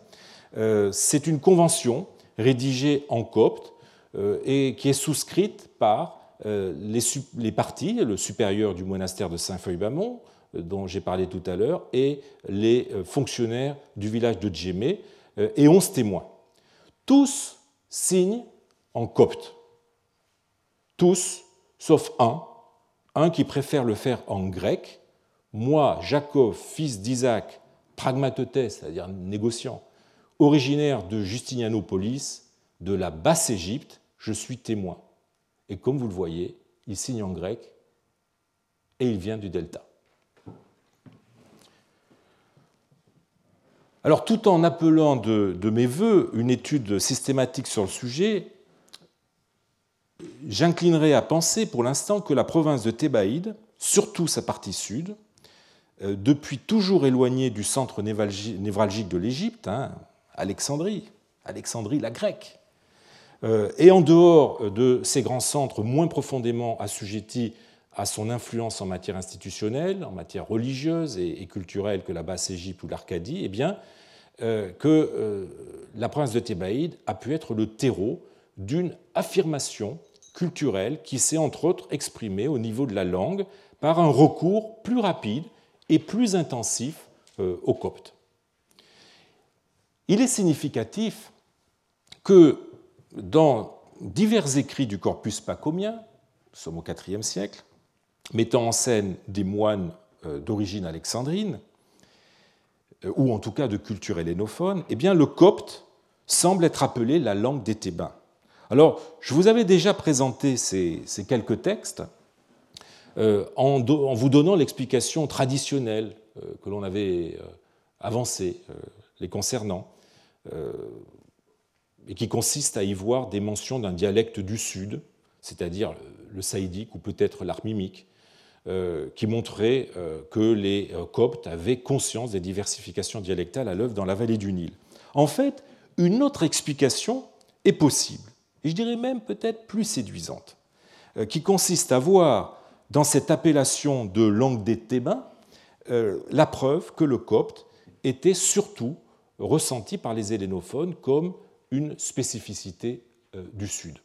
Euh, c'est une convention rédigée en copte et qui est souscrite par les parties, le supérieur du monastère de Saint-Feuille-Bamont, dont j'ai parlé tout à l'heure, et les fonctionnaires du village de Djémé, euh, et onze témoins. Tous signent en copte. Tous, sauf un, un qui préfère le faire en grec. Moi, Jacob, fils d'Isaac, pragmatotes, c'est-à-dire négociant, originaire de Justinianopolis, de la Basse-Égypte, je suis témoin. Et comme vous le voyez, il signe en grec et il vient du delta. Alors tout en appelant de, mes voeux une étude systématique sur le sujet, j'inclinerai à penser pour l'instant que la province de Thébaïde, surtout sa partie sud, euh, depuis toujours éloignée du centre névralgique de l'Égypte, hein, Alexandrie, Alexandrie la grecque, et en dehors de ces grands centres moins profondément assujettis à son influence en matière institutionnelle, en matière religieuse et, culturelle que la Basse-Égypte ou l'Arcadie, eh bien, euh, que euh, la province de Thébaïde a pu être le terreau d'une affirmation culturelle qui s'est entre autres exprimée au niveau de la langue par un recours plus rapide et plus intensif euh, au copte. Il est significatif que dans divers écrits du corpus pacomien, nous sommes au IVe siècle, mettant en scène des moines d'origine alexandrine, ou en tout cas de culture hellénophone, eh bien le copte semble être appelée la langue des Thébains. Alors, je vous avais déjà présenté ces, quelques textes euh, en, vous donnant l'explication traditionnelle euh, que l'on avait euh, avancée les concernant, et qui consiste à y voir des mentions d'un dialecte du Sud, c'est-à-dire le saïdique ou peut-être l'armimique, qui montrait que les Coptes avaient conscience des diversifications dialectales à l'œuvre dans la vallée du Nil. En fait, une autre explication est possible, et je dirais même peut-être plus séduisante, euh, qui consiste à voir dans cette appellation de langue des Thébains euh, la preuve que le copte était surtout ressenti par les hellénophones comme une spécificité euh, du Sud.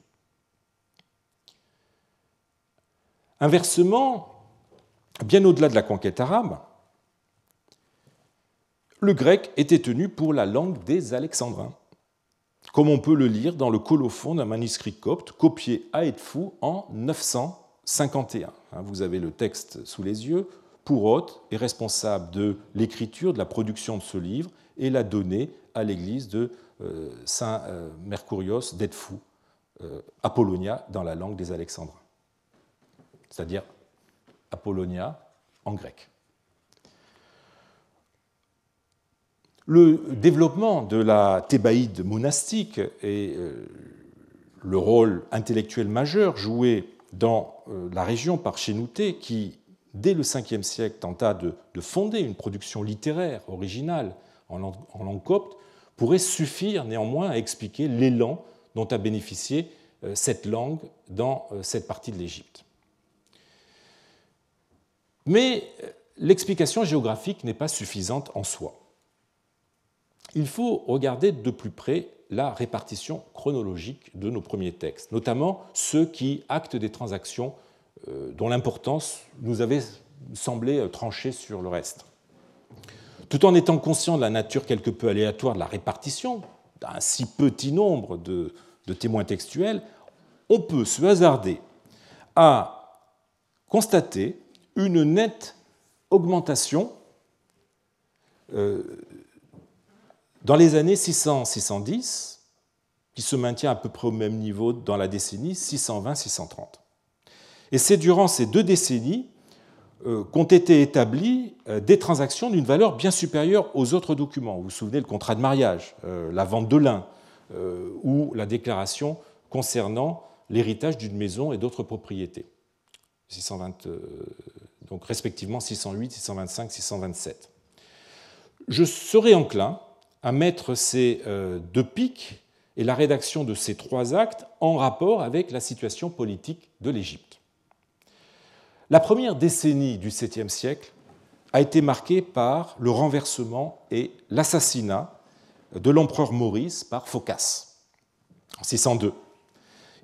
Inversement, bien au-delà de la conquête arabe, le grec était tenu pour la langue des Alexandrins, comme on peut le lire dans le colophon d'un manuscrit copte copié à Edfou en 951. Hein, vous avez le texte sous les yeux. Pourot est responsable de l'écriture, de la production de ce livre et l'a donné à l'église de Saint euh, Mercurios d'Edfou, euh, Apollonia dans la langue des Alexandrins, c'est-à-dire Apollonia en grec. Le développement de la thébaïde monastique et euh, le rôle intellectuel majeur joué dans euh, la région par Chénouté, qui, dès le 5e siècle, tenta de, fonder une production littéraire originale en langue copte, pourrait suffire néanmoins à expliquer l'élan dont a bénéficié euh, cette langue dans cette partie de l'Égypte. Mais l'explication géographique n'est pas suffisante en soi il faut regarder de plus près la répartition chronologique de nos premiers textes, notamment ceux qui actent des transactions euh, dont l'importance nous avait semblé euh, trancher sur le reste. Tout en étant conscient de la nature quelque peu aléatoire de la répartition d'un si petit nombre de, témoins textuels, on peut se hasarder à constater une nette augmentation euh, dans les années 600-610, qui se maintient à peu près au même niveau dans la décennie 620-630. Et c'est durant ces deux décennies qu'ont été établies euh, des transactions d'une valeur bien supérieure aux autres documents. Vous vous souvenez, le contrat de mariage, euh, la vente de lin ou la déclaration concernant l'héritage d'une maison et d'autres propriétés. 620, donc respectivement 608, 625, 627. Je serais enclin à mettre ces euh, deux pics et la rédaction de ces trois actes en rapport avec la situation politique de l'Égypte. La première décennie du 7e siècle a été marquée par le renversement et l'assassinat de l'empereur Maurice par Phocas en 602,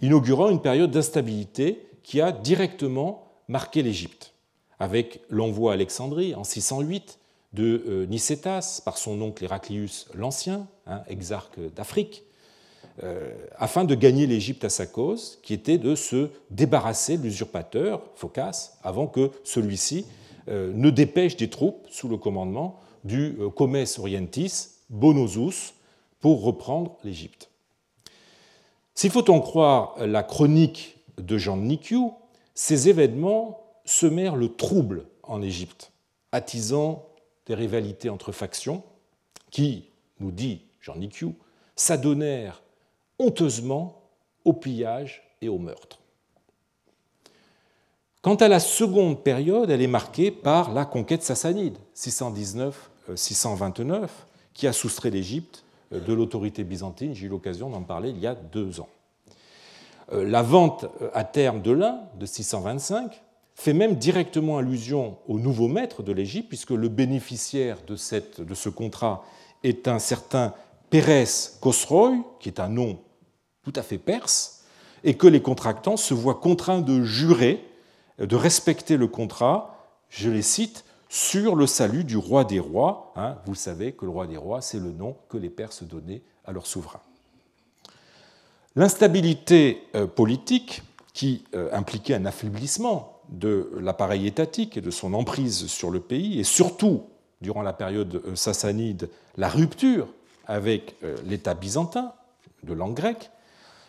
inaugurant une période d'instabilité qui a directement marqué l'Égypte, avec l'envoi à Alexandrie en 608 de euh, Nicétas par son oncle Héraclius l'Ancien, hein, exarque d'Afrique, afin de gagner l'Égypte à sa cause, qui était de se débarrasser de l'usurpateur, Phocas, avant que celui-ci euh, ne dépêche des troupes sous le commandement du Comes Orientis, Bonosus, pour reprendre l'Égypte. S'il faut en croire la chronique de Jean de ces événements semèrent le trouble en Égypte, attisant des rivalités entre factions qui, nous dit Jean Nikiou, s'adonnèrent honteusement au pillage et au meurtre. Quant à la seconde période, elle est marquée par la conquête sassanide, 619-629, qui a soustrait l'Égypte de l'autorité byzantine. J'ai eu l'occasion d'en parler il y a deux ans. Euh, la vente à terme de l'Ain de 625 fait même directement allusion au nouveau maître de l'Égypte, puisque le bénéficiaire de, ce contrat est un certain Pérez Khosroy, qui est un nom tout à fait perse, et que les contractants se voient contraints de jurer, de respecter le contrat, je les cite, sur le salut du roi des rois. Hein, vous savez que le roi des rois, c'est le nom que les Perses donnaient à leur souverain. L'instabilité euh, politique, qui euh, impliquait un affaiblissement de l'appareil étatique et de son emprise sur le pays, et surtout, durant la période sassanide, la rupture avec euh, l'État byzantin de langue grecque,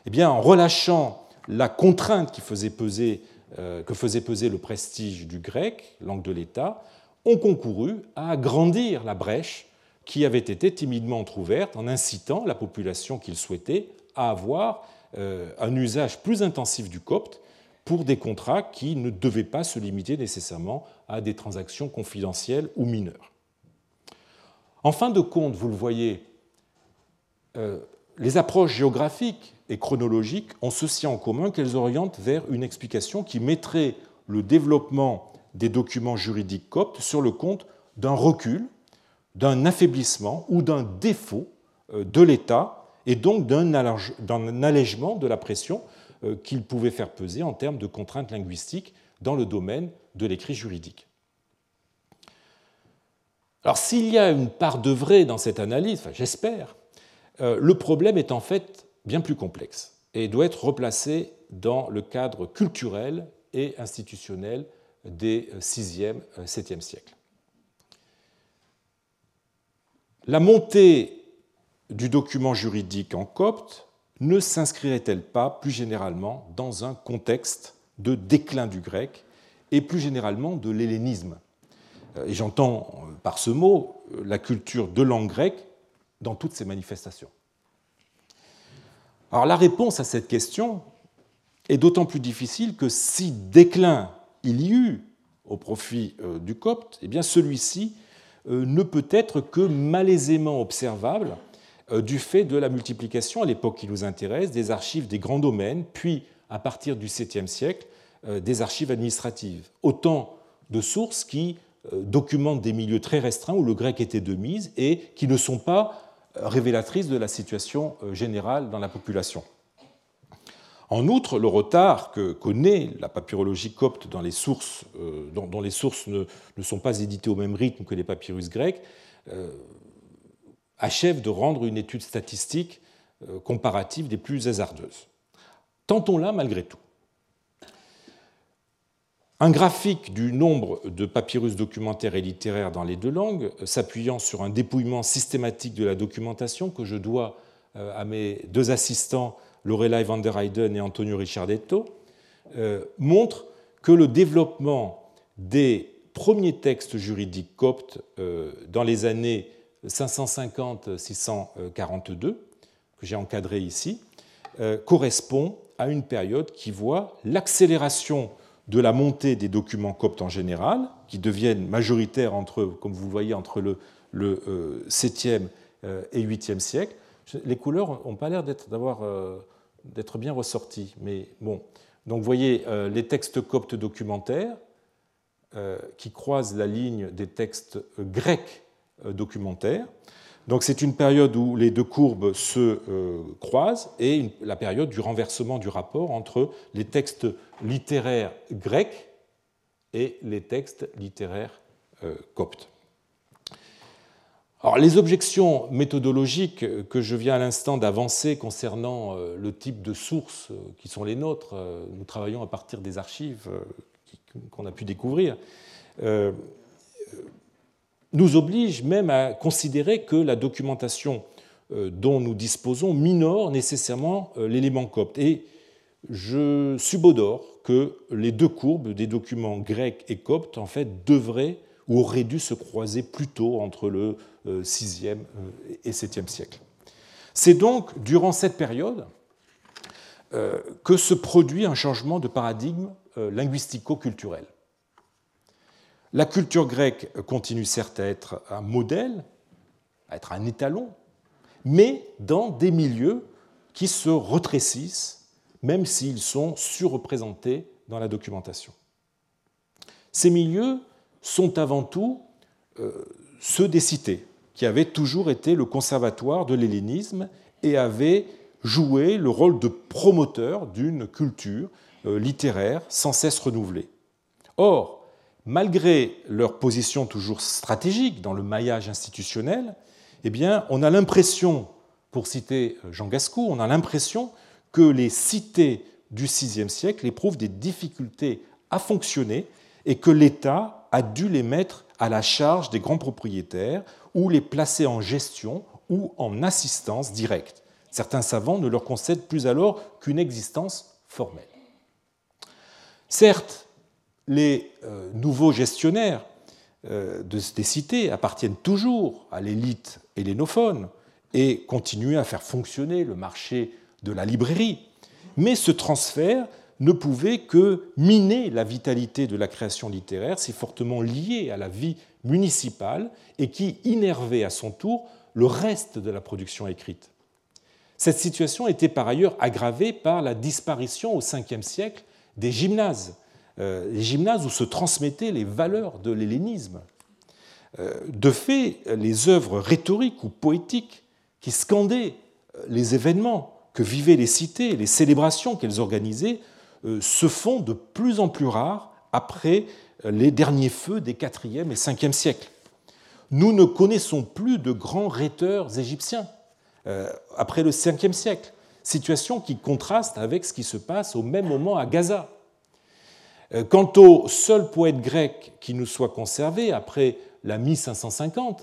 eh bien, en relâchant la contrainte qui faisait peser, euh, que faisait peser le prestige du grec, langue de l'État, ont concouru à agrandir la brèche qui avait été timidement entr'ouverte en incitant la population qu'ils souhaitaient à avoir euh, un usage plus intensif du copte pour des contrats qui ne devaient pas se limiter nécessairement à des transactions confidentielles ou mineures. En fin de compte, vous le voyez, euh, les approches géographiques et chronologiques ont ceci en commun qu'elles orientent vers une explication qui mettrait le développement des documents juridiques coptes sur le compte d'un recul, d'un affaiblissement ou d'un défaut euh, de l'État et donc d'un allègement de la pression euh, qu'il pouvait faire peser en termes de contraintes linguistiques dans le domaine de l'écrit juridique. Alors s'il y a une part de vrai dans cette analyse, j'espère, le problème est en fait bien plus complexe et doit être replacé dans le cadre culturel et institutionnel des 6e, 7e siècles. La montée du document juridique en copte ne s'inscrirait-elle pas plus généralement dans un contexte de déclin du grec et plus généralement de l'hellénisme? Et j'entends par ce mot la culture de langue grecque dans toutes ses manifestations. Alors la réponse à cette question est d'autant plus difficile que si déclin il y eut au profit euh, du copte, eh bien celui-ci euh, ne peut être que malaisément observable euh, du fait de la multiplication, à l'époque qui nous intéresse, des archives des grands domaines, puis à partir du 7e siècle, des archives administratives. Autant de sources qui documentent des milieux très restreints où le grec était de mise et qui ne sont pas révélatrices de la situation générale dans la population. En outre, le retard que connaît la papyrologie copte dans les sources, euh, dont, les sources ne, sont pas éditées au même rythme que les papyrus grecs, euh, achève de rendre une étude statistique euh, comparative des plus hasardeuses. Tentons-la malgré tout. Un graphique du nombre de papyrus documentaires et littéraires dans les deux langues, s'appuyant sur un dépouillement systématique de la documentation que je dois à mes deux assistants Lorelai van der Heyden et Antonio Ricciardetto, euh, montrent que le développement des premiers textes juridiques coptes euh, dans les années 550-642, que j'ai encadré ici, euh, correspond à une période qui voit l'accélération de la montée des documents coptes en général, qui deviennent majoritaires entre, comme vous voyez, entre le, le 7e et 8e siècle. Les couleurs n'ont pas l'air d'avoir d'être bien ressorti. Mais bon, donc vous voyez euh, les textes coptes documentaires euh, qui croisent la ligne des textes grecs euh, documentaires. Donc c'est une période où les deux courbes se croisent et la période du renversement du rapport entre les textes littéraires grecs et les textes littéraires coptes. Alors, les objections méthodologiques que je viens à l'instant d'avancer concernant euh, le type de sources euh, qui sont les nôtres, euh, nous travaillons à partir des archives qu'on a pu découvrir, nous obligent même à considérer que la documentation dont nous disposons minore nécessairement l'élément copte. Et je subodore que les deux courbes des documents grecs et coptes en fait devraient ou auraient dû se croiser plus tôt entre le 6e euh, euh, et 7e siècle. C'est donc durant cette période euh, que se produit un changement de paradigme linguistico-culturel. La culture grecque continue certes à être un modèle, à être un étalon, mais dans des milieux qui se retrécissent, même s'ils sont surreprésentés dans la documentation. Ces milieux sont avant tout ceux des cités, qui avait toujours été le conservatoire de l'hellénisme et avait joué le rôle de promoteur d'une culture euh, littéraire sans cesse renouvelée. Or, malgré leur position toujours stratégique dans le maillage institutionnel, eh bien, on a l'impression, pour citer Jean Gascou, on a l'impression que les cités du VIe siècle éprouvent des difficultés à fonctionner et que l'État a dû les mettre à la charge des grands propriétaires ou les placer en gestion ou en assistance directe. Certains savants ne leur concèdent plus alors qu'une existence formelle. Certes, les euh, nouveaux gestionnaires euh, des cités appartiennent toujours à l'élite hellénophone et continuent à faire fonctionner le marché de la librairie, mais ce transfert ne pouvait que miner la vitalité de la création littéraire, si fortement liée à la vie municipale et qui innervait à son tour le reste de la production écrite. Cette situation était par ailleurs aggravée par la disparition au Ve siècle des gymnases, euh, les gymnases où se transmettaient les valeurs de l'hellénisme. Euh, de fait, les œuvres rhétoriques ou poétiques qui scandaient les événements que vivaient les cités, les célébrations qu'elles organisaient, euh, se font de plus en plus rares après les derniers feux des IVe et Ve siècles. Nous ne connaissons plus de grands rhéteurs égyptiens euh, après le Ve siècle, situation qui contraste avec ce qui se passe au même moment à Gaza. Euh, quant au seul poète grec qui nous soit conservé après la mi-550,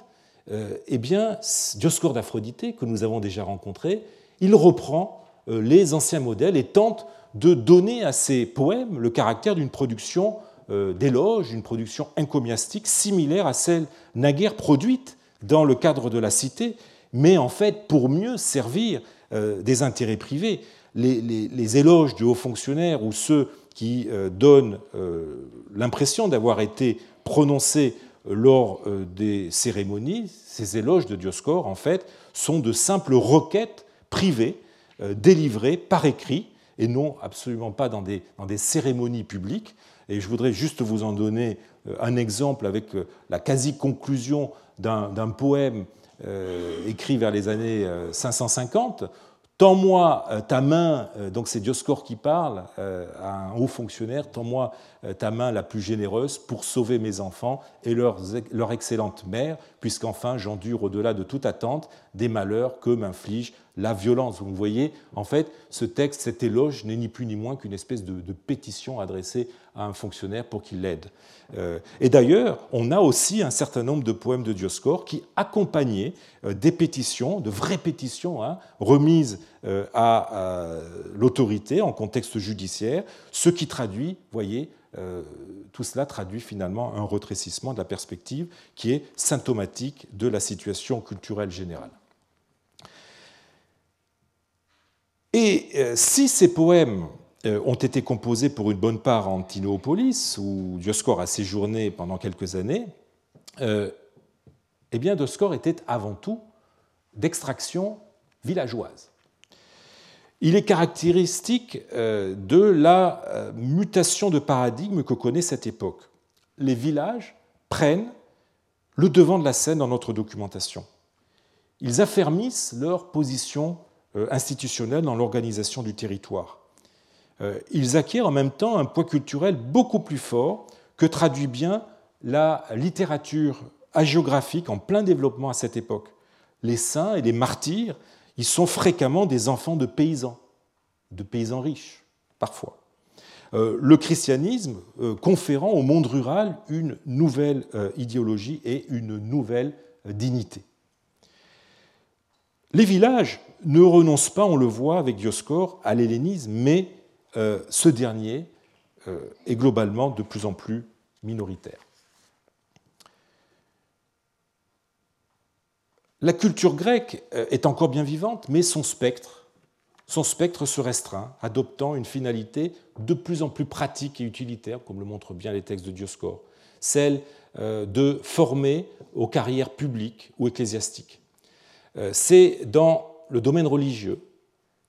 eh bien, Dioscore d'Aphrodite, que nous avons déjà rencontré, il reprend les anciens modèles et tente de donner à ces poèmes le caractère d'une production euh, d'éloge, une production encomiastique similaire à celle naguère produite dans le cadre de la cité, mais en fait pour mieux servir euh, des intérêts privés. Les, éloges du haut fonctionnaire ou ceux qui euh, donnent l'impression d'avoir été prononcés lors des cérémonies, ces éloges de Dioscore, en fait, sont de simples requêtes privées délivrées par écrit et non absolument pas dans des, dans des cérémonies publiques. Et je voudrais juste vous en donner euh, un exemple avec euh, la quasi-conclusion d'un poème euh, écrit vers les années 550. Tends-moi ta main, donc c'est Dioscore qui parle à un haut fonctionnaire, tends-moi ta main la plus généreuse pour sauver mes enfants et leur, excellente mère, puisqu'enfin j'endure au-delà de toute attente des malheurs que m'inflige la violence. Vous voyez, en fait, ce texte, cet éloge n'est ni plus ni moins qu'une espèce de, pétition adressée à un fonctionnaire pour qu'il l'aide. Euh, et d'ailleurs, on a aussi un certain nombre de poèmes de Dioscore qui accompagnaient euh, des pétitions, de vraies pétitions, hein, remises euh, à, l'autorité en contexte judiciaire, ce qui traduit, voyez, tout cela traduit finalement un retrécissement de la perspective qui est symptomatique de la situation culturelle générale. Et euh, si ces poèmes euh, ont été composés pour une bonne part en Tinoopolis, où Dioscore a séjourné pendant quelques années, euh, eh bien Dioscore était avant tout d'extraction villageoise. Il est caractéristique de la mutation de paradigme que connaît cette époque. Les villages prennent le devant de la scène dans notre documentation. Ils affermissent leur position euh, institutionnels dans l'organisation du territoire. Euh, ils acquièrent en même temps un poids culturel beaucoup plus fort que traduit bien la littérature hagiographique en plein développement à cette époque. Les saints et les martyrs, ils sont fréquemment des enfants de paysans, de paysans riches, parfois. Euh, le christianisme conférant au monde rural une nouvelle idéologie et une nouvelle dignité. Les villages ne renoncent pas, on le voit avec Dioscore, à l'hellénisme, mais euh, ce dernier euh, est globalement de plus en plus minoritaire. La culture grecque euh, est encore bien vivante, mais son spectre, se restreint, adoptant une finalité de plus en plus pratique et utilitaire, comme le montrent bien les textes de Dioscore, celle de former aux carrières publiques ou ecclésiastiques. Euh, c'est dans le domaine religieux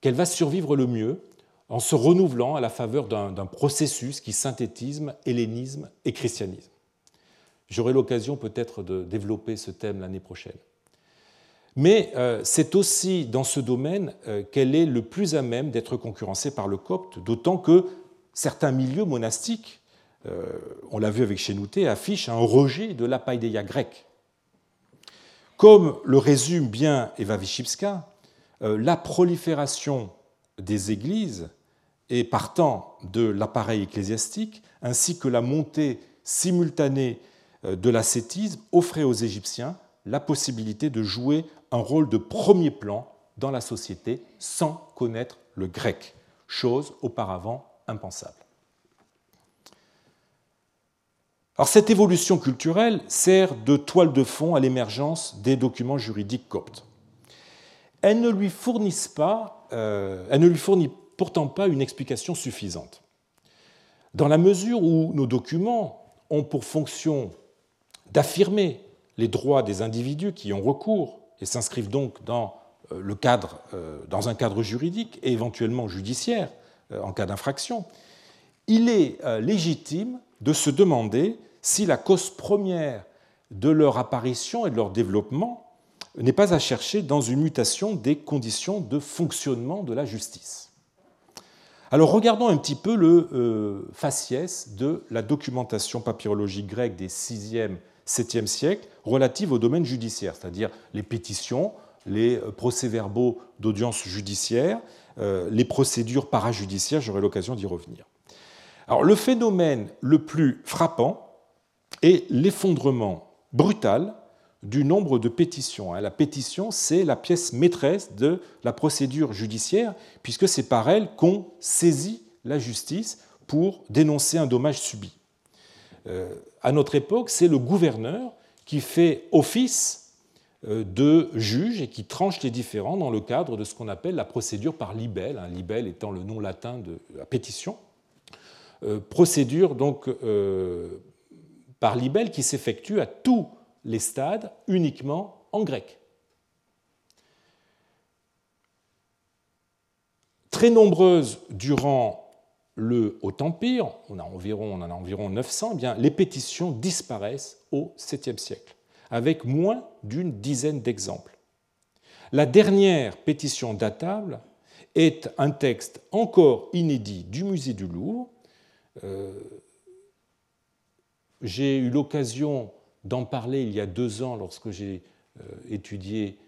qu'elle va survivre le mieux en se renouvelant à la faveur d'un processus qui synthétise hellénisme et christianisme. J'aurai l'occasion peut-être de développer ce thème l'année prochaine. Mais euh, c'est aussi dans ce domaine euh, qu'elle est le plus à même d'être concurrencée par le copte, d'autant que certains milieux monastiques, on l'a vu avec Chénouté, affichent un rejet de l'apaïdéia grecque. Comme le résume bien Eva Wyszybska, euh, la prolifération des églises et partant de l'appareil ecclésiastique, ainsi que la montée simultanée euh, de l'ascétisme, offrait aux Égyptiens la possibilité de jouer un rôle de premier plan dans la société sans connaître le grec, chose auparavant impensable. Alors cette évolution culturelle sert de toile de fond à l'émergence des documents juridiques coptes. Elle ne lui euh, elle ne lui fournit pourtant pas une explication suffisante. Dans la mesure où nos documents ont pour fonction d'affirmer les droits des individus qui ont recours et s'inscrivent donc dans, euh, le cadre, euh, dans un cadre juridique et éventuellement judiciaire en cas d'infraction, il est légitime de se demander si la cause première de leur apparition et de leur développement n'est pas à chercher dans une mutation des conditions de fonctionnement de la justice. Alors regardons un petit peu le euh, faciès de la documentation papyrologique grecque des 6e, 7e siècles relative au domaine judiciaire, c'est-à-dire les pétitions, les euh, procès-verbaux d'audience judiciaire, euh, les procédures parajudiciaires, j'aurai l'occasion d'y revenir. Alors le phénomène le plus frappant est l'effondrement brutal du nombre de pétitions. Hein. La pétition, c'est la pièce maîtresse de la procédure judiciaire, puisque c'est par elle qu'on saisit la justice pour dénoncer un dommage subi. Euh, à notre époque, c'est le gouverneur qui fait office euh, de juge et qui tranche les différends dans le cadre de ce qu'on appelle la procédure par libelle, hein, libelle étant le nom latin de la pétition. Euh, procédure donc par libelle qui s'effectue à tous les stades uniquement en grec. Très nombreuses durant le Haut Empire, on, a environ, on en a environ 900, eh les pétitions disparaissent au 7e siècle, avec moins d'une dizaine d'exemples. La dernière pétition datable est un texte encore inédit du musée du Louvre, euh, j'ai eu l'occasion d'en parler il y a deux ans lorsque j'ai euh, étudié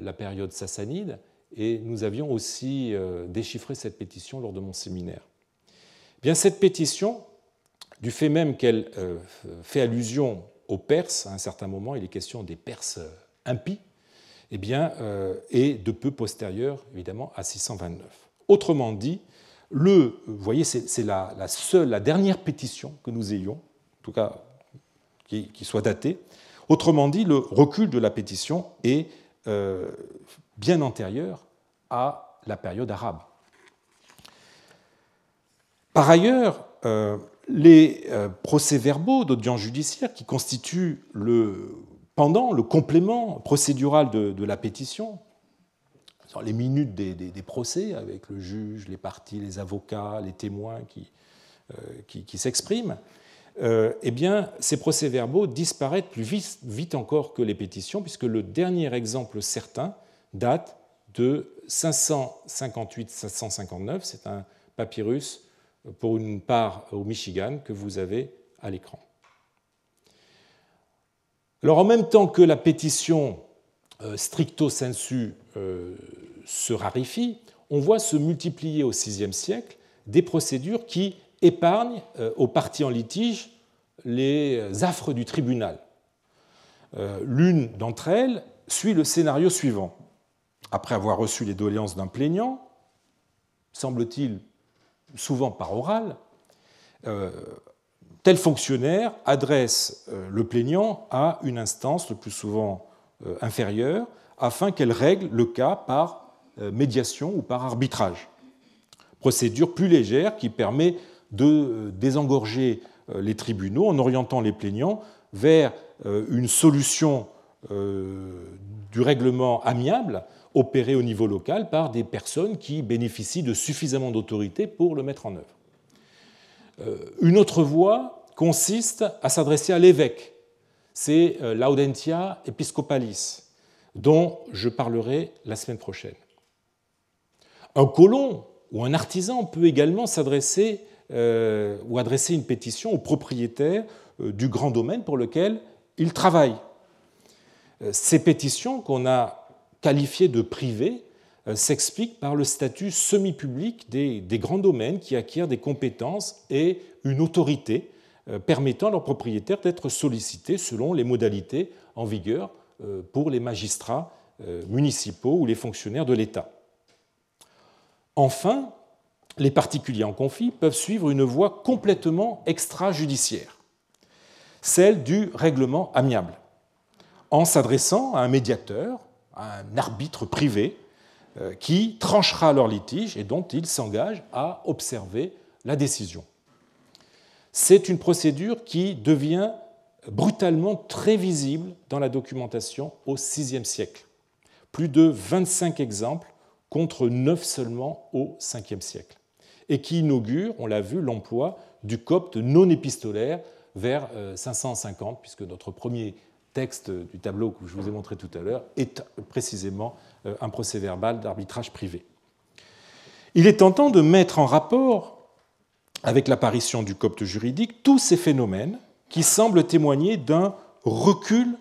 la période sassanide, et nous avions aussi euh, déchiffré cette pétition lors de mon séminaire. Bien, cette pétition, du fait même qu'elle fait allusion aux Perses, à un certain moment, il est question des Perses impies, eh bien, est de peu postérieure, évidemment, à 629. Autrement dit, le, vous voyez, c'est la, seule, la dernière pétition que nous ayons, en tout cas qui, soit daté. Autrement dit, le recul de la pétition est euh, bien antérieur à la période arabe. Par ailleurs, euh, les euh, procès-verbaux d'audience judiciaire qui constituent le pendant, le complément procédural de, la pétition, les minutes des, procès avec le juge, les parties, les avocats, les témoins qui, qui s'expriment, euh, eh bien, ces procès-verbaux disparaissent plus vite, encore que les pétitions, puisque le dernier exemple certain date de 558-559. C'est un papyrus, pour une part au Michigan, que vous avez à l'écran. Alors, en même temps que la pétition euh, stricto sensu euh, se raréfie, on voit se multiplier au VIe siècle des procédures qui épargne euh, aux parties en litige les affres du tribunal. L'une d'entre elles suit le scénario suivant. Après avoir reçu les doléances d'un plaignant, semble-t-il souvent par oral, euh, tel fonctionnaire adresse le plaignant à une instance le plus souvent inférieure afin qu'elle règle le cas par médiation ou par arbitrage. Procédure plus légère qui permet de euh, désengorger euh, les tribunaux en orientant les plaignants vers euh, une solution du règlement amiable opéré au niveau local par des personnes qui bénéficient de suffisamment d'autorité pour le mettre en œuvre. Une autre voie consiste à s'adresser à l'évêque. C'est l'audentia episcopalis, dont je parlerai la semaine prochaine. Un colon ou un artisan peut également s'adresser euh, ou adresser une pétition au propriétaire euh, du grand domaine pour lequel il travaille. Euh, ces pétitions qu'on a qualifiées de privées s'expliquent par le statut semi-public des, des, grands domaines qui acquièrent des compétences et une autorité permettant à leurs propriétaires d'être sollicités selon les modalités en vigueur pour les magistrats municipaux ou les fonctionnaires de l'État. Enfin, les particuliers en conflit peuvent suivre une voie complètement extrajudiciaire, celle du règlement amiable, en s'adressant à un médiateur, un arbitre privé, euh, qui tranchera leur litige et dont ils s'engagent à observer la décision. C'est une procédure qui devient brutalement très visible dans la documentation au VIe siècle. Plus de 25 exemples contre 9 seulement au Ve siècle et qui inaugure, on l'a vu, l'emploi du copte non épistolaire vers 550, euh, puisque notre premier texte du tableau que je vous ai montré tout à l'heure est précisément euh, un procès verbal d'arbitrage privé. Il est tentant de mettre en rapport avec l'apparition du copte juridique tous ces phénomènes qui semblent témoigner d'un recul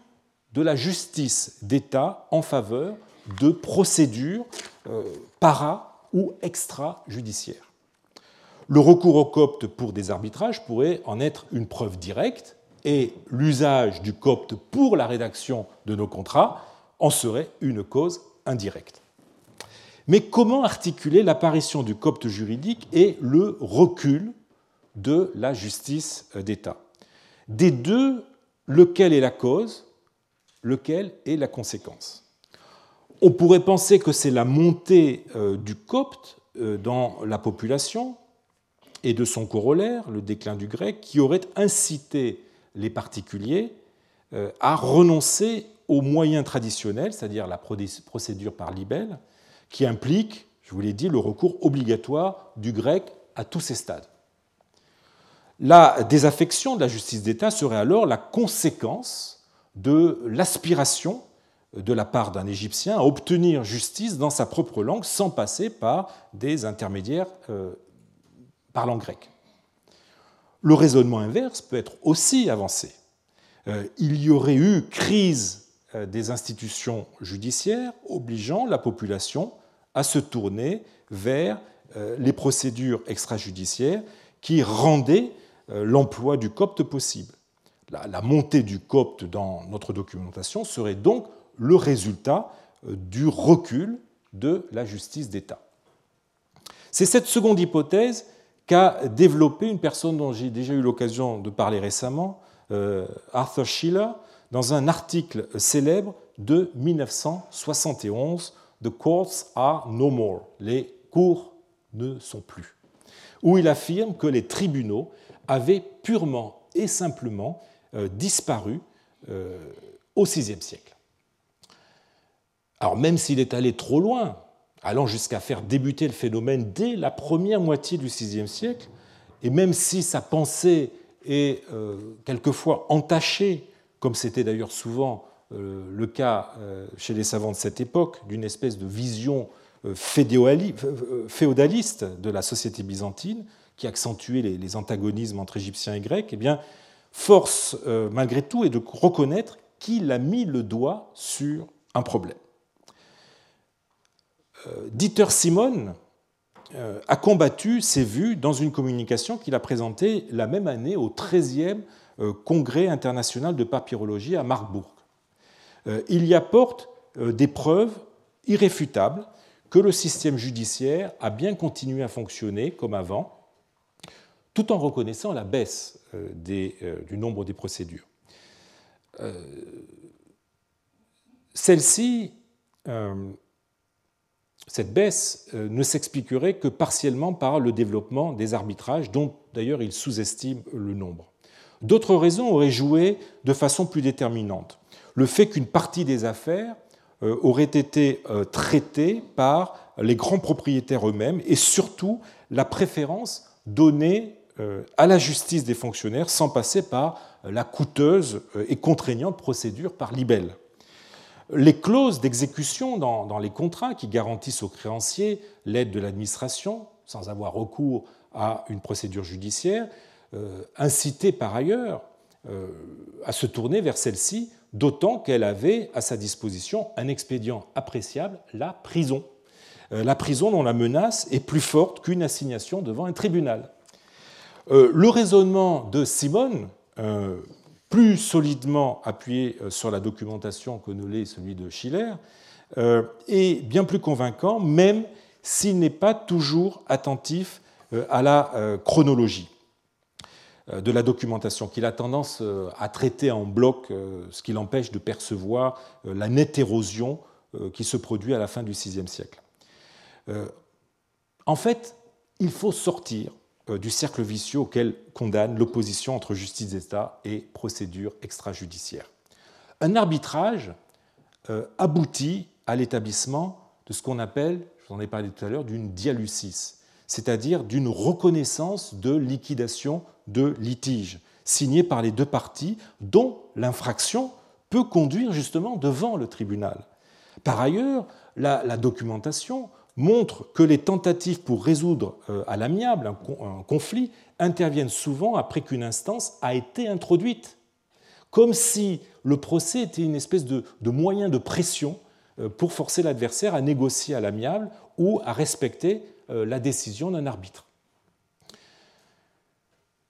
de la justice d'État en faveur de procédures euh, para ou extrajudiciaires. Le recours au copte pour des arbitrages pourrait en être une preuve directe et l'usage du copte pour la rédaction de nos contrats en serait une cause indirecte. Mais comment articuler l'apparition du copte juridique et le recul de la justice d'État? Des deux, lequel est la cause, lequel est la conséquence? On pourrait penser que c'est la montée euh, du copte euh, dans la population et de son corollaire, le déclin du grec, qui aurait incité les particuliers euh, à renoncer aux moyens traditionnels, c'est-à-dire la procédure par libelle, qui implique, je vous l'ai dit, le recours obligatoire du grec à tous ses stades. La désaffection de la justice d'État serait alors la conséquence de l'aspiration de la part d'un Égyptien à obtenir justice dans sa propre langue sans passer par des intermédiaires euh, parlant grec. Le raisonnement inverse peut être aussi avancé. Euh, il y aurait eu crise euh, des institutions judiciaires obligeant la population à se tourner vers euh, les procédures extrajudiciaires qui rendaient l'emploi du copte possible. La montée du copte dans notre documentation serait donc le résultat du recul de la justice d'État. C'est cette seconde hypothèse qu'a développé une personne dont j'ai déjà eu l'occasion de parler récemment, euh, Arthur Schiller, dans un article célèbre de 1971, The Courts are no more, les cours ne sont plus, où il affirme que les tribunaux avaient purement et simplement euh, disparu euh, au VIe siècle. Alors même s'il est allé trop loin, allant jusqu'à faire débuter le phénomène dès la première moitié du VIe siècle, et même si sa pensée est euh, quelquefois entachée, comme c'était d'ailleurs souvent euh, le cas euh, chez les savants de cette époque, d'une espèce de vision féodaliste de la société byzantine, qui accentuait les antagonismes entre Égyptiens et Grecs, eh bien, force malgré tout est de reconnaître qu'il a mis le doigt sur un problème. Euh, Dieter Simon euh, a combattu ces vues dans une communication qu'il a présentée la même année au 13e euh, Congrès international de papyrologie à Marburg. Il y apporte des preuves irréfutables que le système judiciaire a bien continué à fonctionner comme avant, tout en reconnaissant la baisse du nombre des procédures. Celle-ci cette baisse euh, ne s'expliquerait que partiellement par le développement des arbitrages, dont d'ailleurs il sous-estime le nombre. D'autres raisons auraient joué de façon plus déterminante. Le fait qu'une partie des affaires euh, aurait été euh, traitée par les grands propriétaires eux-mêmes et surtout la préférence donnée à la justice des fonctionnaires sans passer par la coûteuse et contraignante procédure par libelle les clauses d'exécution dans, les contrats qui garantissent aux créanciers l'aide de l'administration sans avoir recours à une procédure judiciaire, euh, incitaient par ailleurs euh, à se tourner vers celle-ci, d'autant qu'elle avait à sa disposition un expédient appréciable, la prison. Euh, la prison dont la menace est plus forte qu'une assignation devant un tribunal. le raisonnement de Simone plus solidement appuyé euh, sur la documentation que ne l'est celui de Schiller, est bien plus convaincant, même s'il n'est pas toujours attentif à la chronologie de la documentation, qu'il a tendance à traiter en bloc, ce qui l'empêche de percevoir la nette érosion qui se produit à la fin du VIe siècle. En fait, il faut sortir euh, du cercle vicieux auquel condamne l'opposition entre justice d'État et procédure extrajudiciaire. Un arbitrage euh, aboutit à l'établissement de ce qu'on appelle, je vous en ai parlé tout à l'heure, d'une dialucis, c'est-à-dire d'une reconnaissance de liquidation de litige, signée par les deux parties, dont l'infraction peut conduire justement devant le tribunal. Par ailleurs, la documentation montre que les tentatives pour résoudre euh, à l'amiable un conflit interviennent souvent après qu'une instance a été introduite, comme si le procès était une espèce de, moyen de pression euh, pour forcer l'adversaire à négocier à l'amiable ou à respecter euh, la décision d'un arbitre.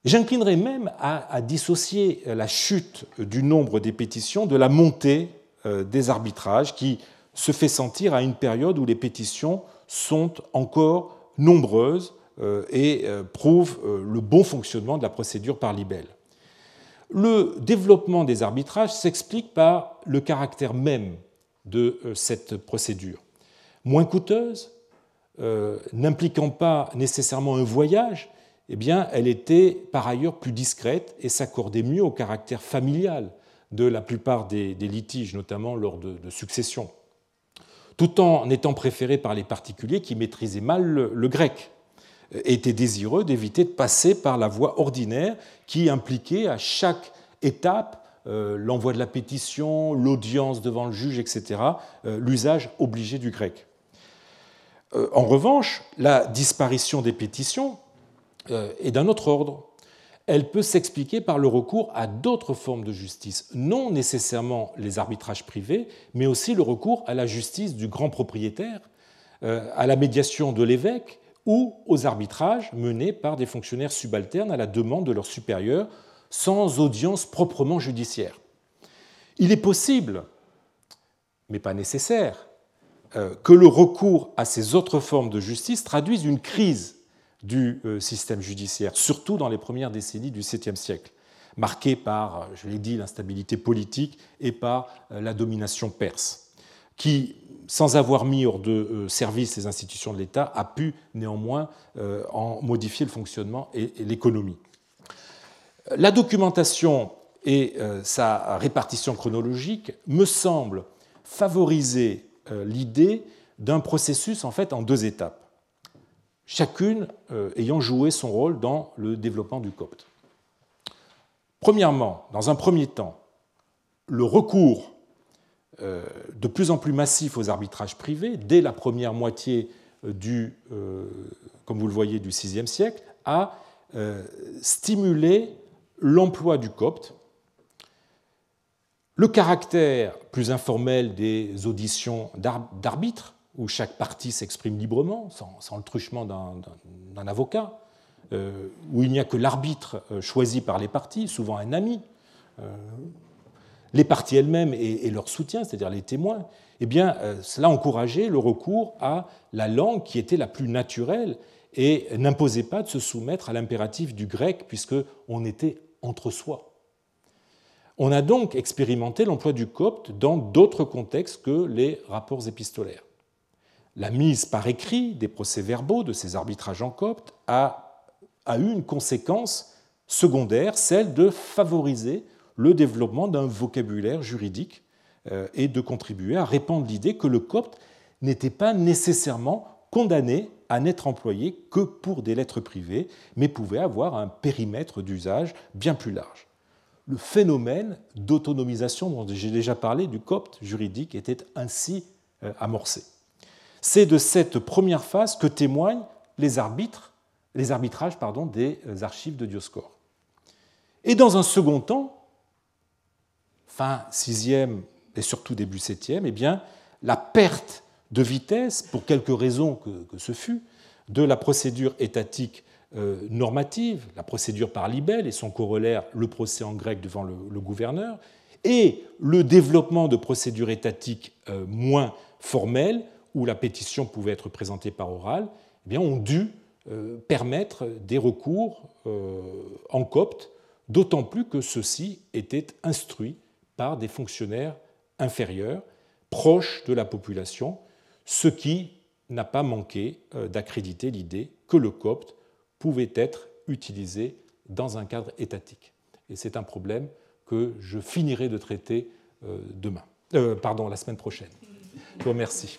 J'inclinerai même à, dissocier la chute du nombre des pétitions de la montée des arbitrages qui se fait sentir à une période où les pétitions sont encore nombreuses euh, et euh, prouvent euh, le bon fonctionnement de la procédure par libelle. Le développement des arbitrages s'explique par le caractère même de cette procédure. Moins coûteuse, n'impliquant pas nécessairement un voyage, eh elle était par ailleurs plus discrète et s'accordait mieux au caractère familial de la plupart des, litiges, notamment lors de successions tout en étant préféré par les particuliers qui maîtrisaient mal le, grec et étaient désireux d'éviter de passer par la voie ordinaire qui impliquait à chaque étape euh, l'envoi de la pétition, l'audience devant le juge, etc., euh, l'usage obligé du grec. Euh, en revanche, la disparition des pétitions est d'un autre ordre elle peut s'expliquer par le recours à d'autres formes de justice, non nécessairement les arbitrages privés, mais aussi le recours à la justice du grand propriétaire, euh, à la médiation de l'évêque ou aux arbitrages menés par des fonctionnaires subalternes à la demande de leurs supérieurs, sans audience proprement judiciaire. Il est possible, mais pas nécessaire, euh, que le recours à ces autres formes de justice traduise une crise du euh, système judiciaire, surtout dans les premières décennies du 7e siècle, marquées par, euh, je l'ai dit, l'instabilité politique et par euh, la domination perse, qui, sans avoir mis hors de service les institutions de l'État, a pu néanmoins en modifier le fonctionnement et l'économie. La documentation et sa répartition chronologique me semblent favoriser l'idée d'un processus en fait en deux étapes chacune euh, ayant joué son rôle dans le développement du copte. Premièrement, dans un premier temps, le recours euh, de plus en plus massif aux arbitrages privés, dès la première moitié euh, du, comme vous le voyez, du VIe siècle, a stimulé l'emploi du copte. Le caractère plus informel des auditions d'arbitres où chaque partie s'exprime librement, sans, le truchement d'un avocat, euh, où il n'y a que l'arbitre euh, choisi par les parties, souvent un ami, euh, les parties elles-mêmes et, leur soutien, c'est-à-dire les témoins, eh bien, cela encourageait le recours à la langue qui était la plus naturelle et n'imposait pas de se soumettre à l'impératif du grec, puisqu'on était entre soi. On a donc expérimenté l'emploi du copte dans d'autres contextes que les rapports épistolaires la mise par écrit des procès-verbaux de ces arbitrages en copte a, eu une conséquence secondaire, celle de favoriser le développement d'un vocabulaire juridique euh, et de contribuer à répandre l'idée que le copte n'était pas nécessairement condamné à n'être employé que pour des lettres privées, mais pouvait avoir un périmètre d'usage bien plus large. Le phénomène d'autonomisation dont j'ai déjà parlé du copte juridique était ainsi euh, amorcé. C'est de cette première phase que témoignent les, arbitrages des archives de Dioscore. Et dans un second temps, fin 6e et surtout début 7e, eh bien, la perte de vitesse, pour quelque raisons que, ce fût, de la procédure étatique euh, normative, la procédure par libelle et son corollaire, le procès en grec devant le, gouverneur, et le développement de procédures étatiques euh, moins formelles où la pétition pouvait être présentée par oral, eh bien, ont dû permettre des recours en copte, d'autant plus que ceux-ci étaient instruits par des fonctionnaires inférieurs, proches de la population, ce qui n'a pas manqué d'accréditer l'idée que le copte pouvait être utilisé dans un cadre étatique. Et c'est un problème que je finirai de traiter euh, demain, euh, pardon, la semaine prochaine. Je vous remercie.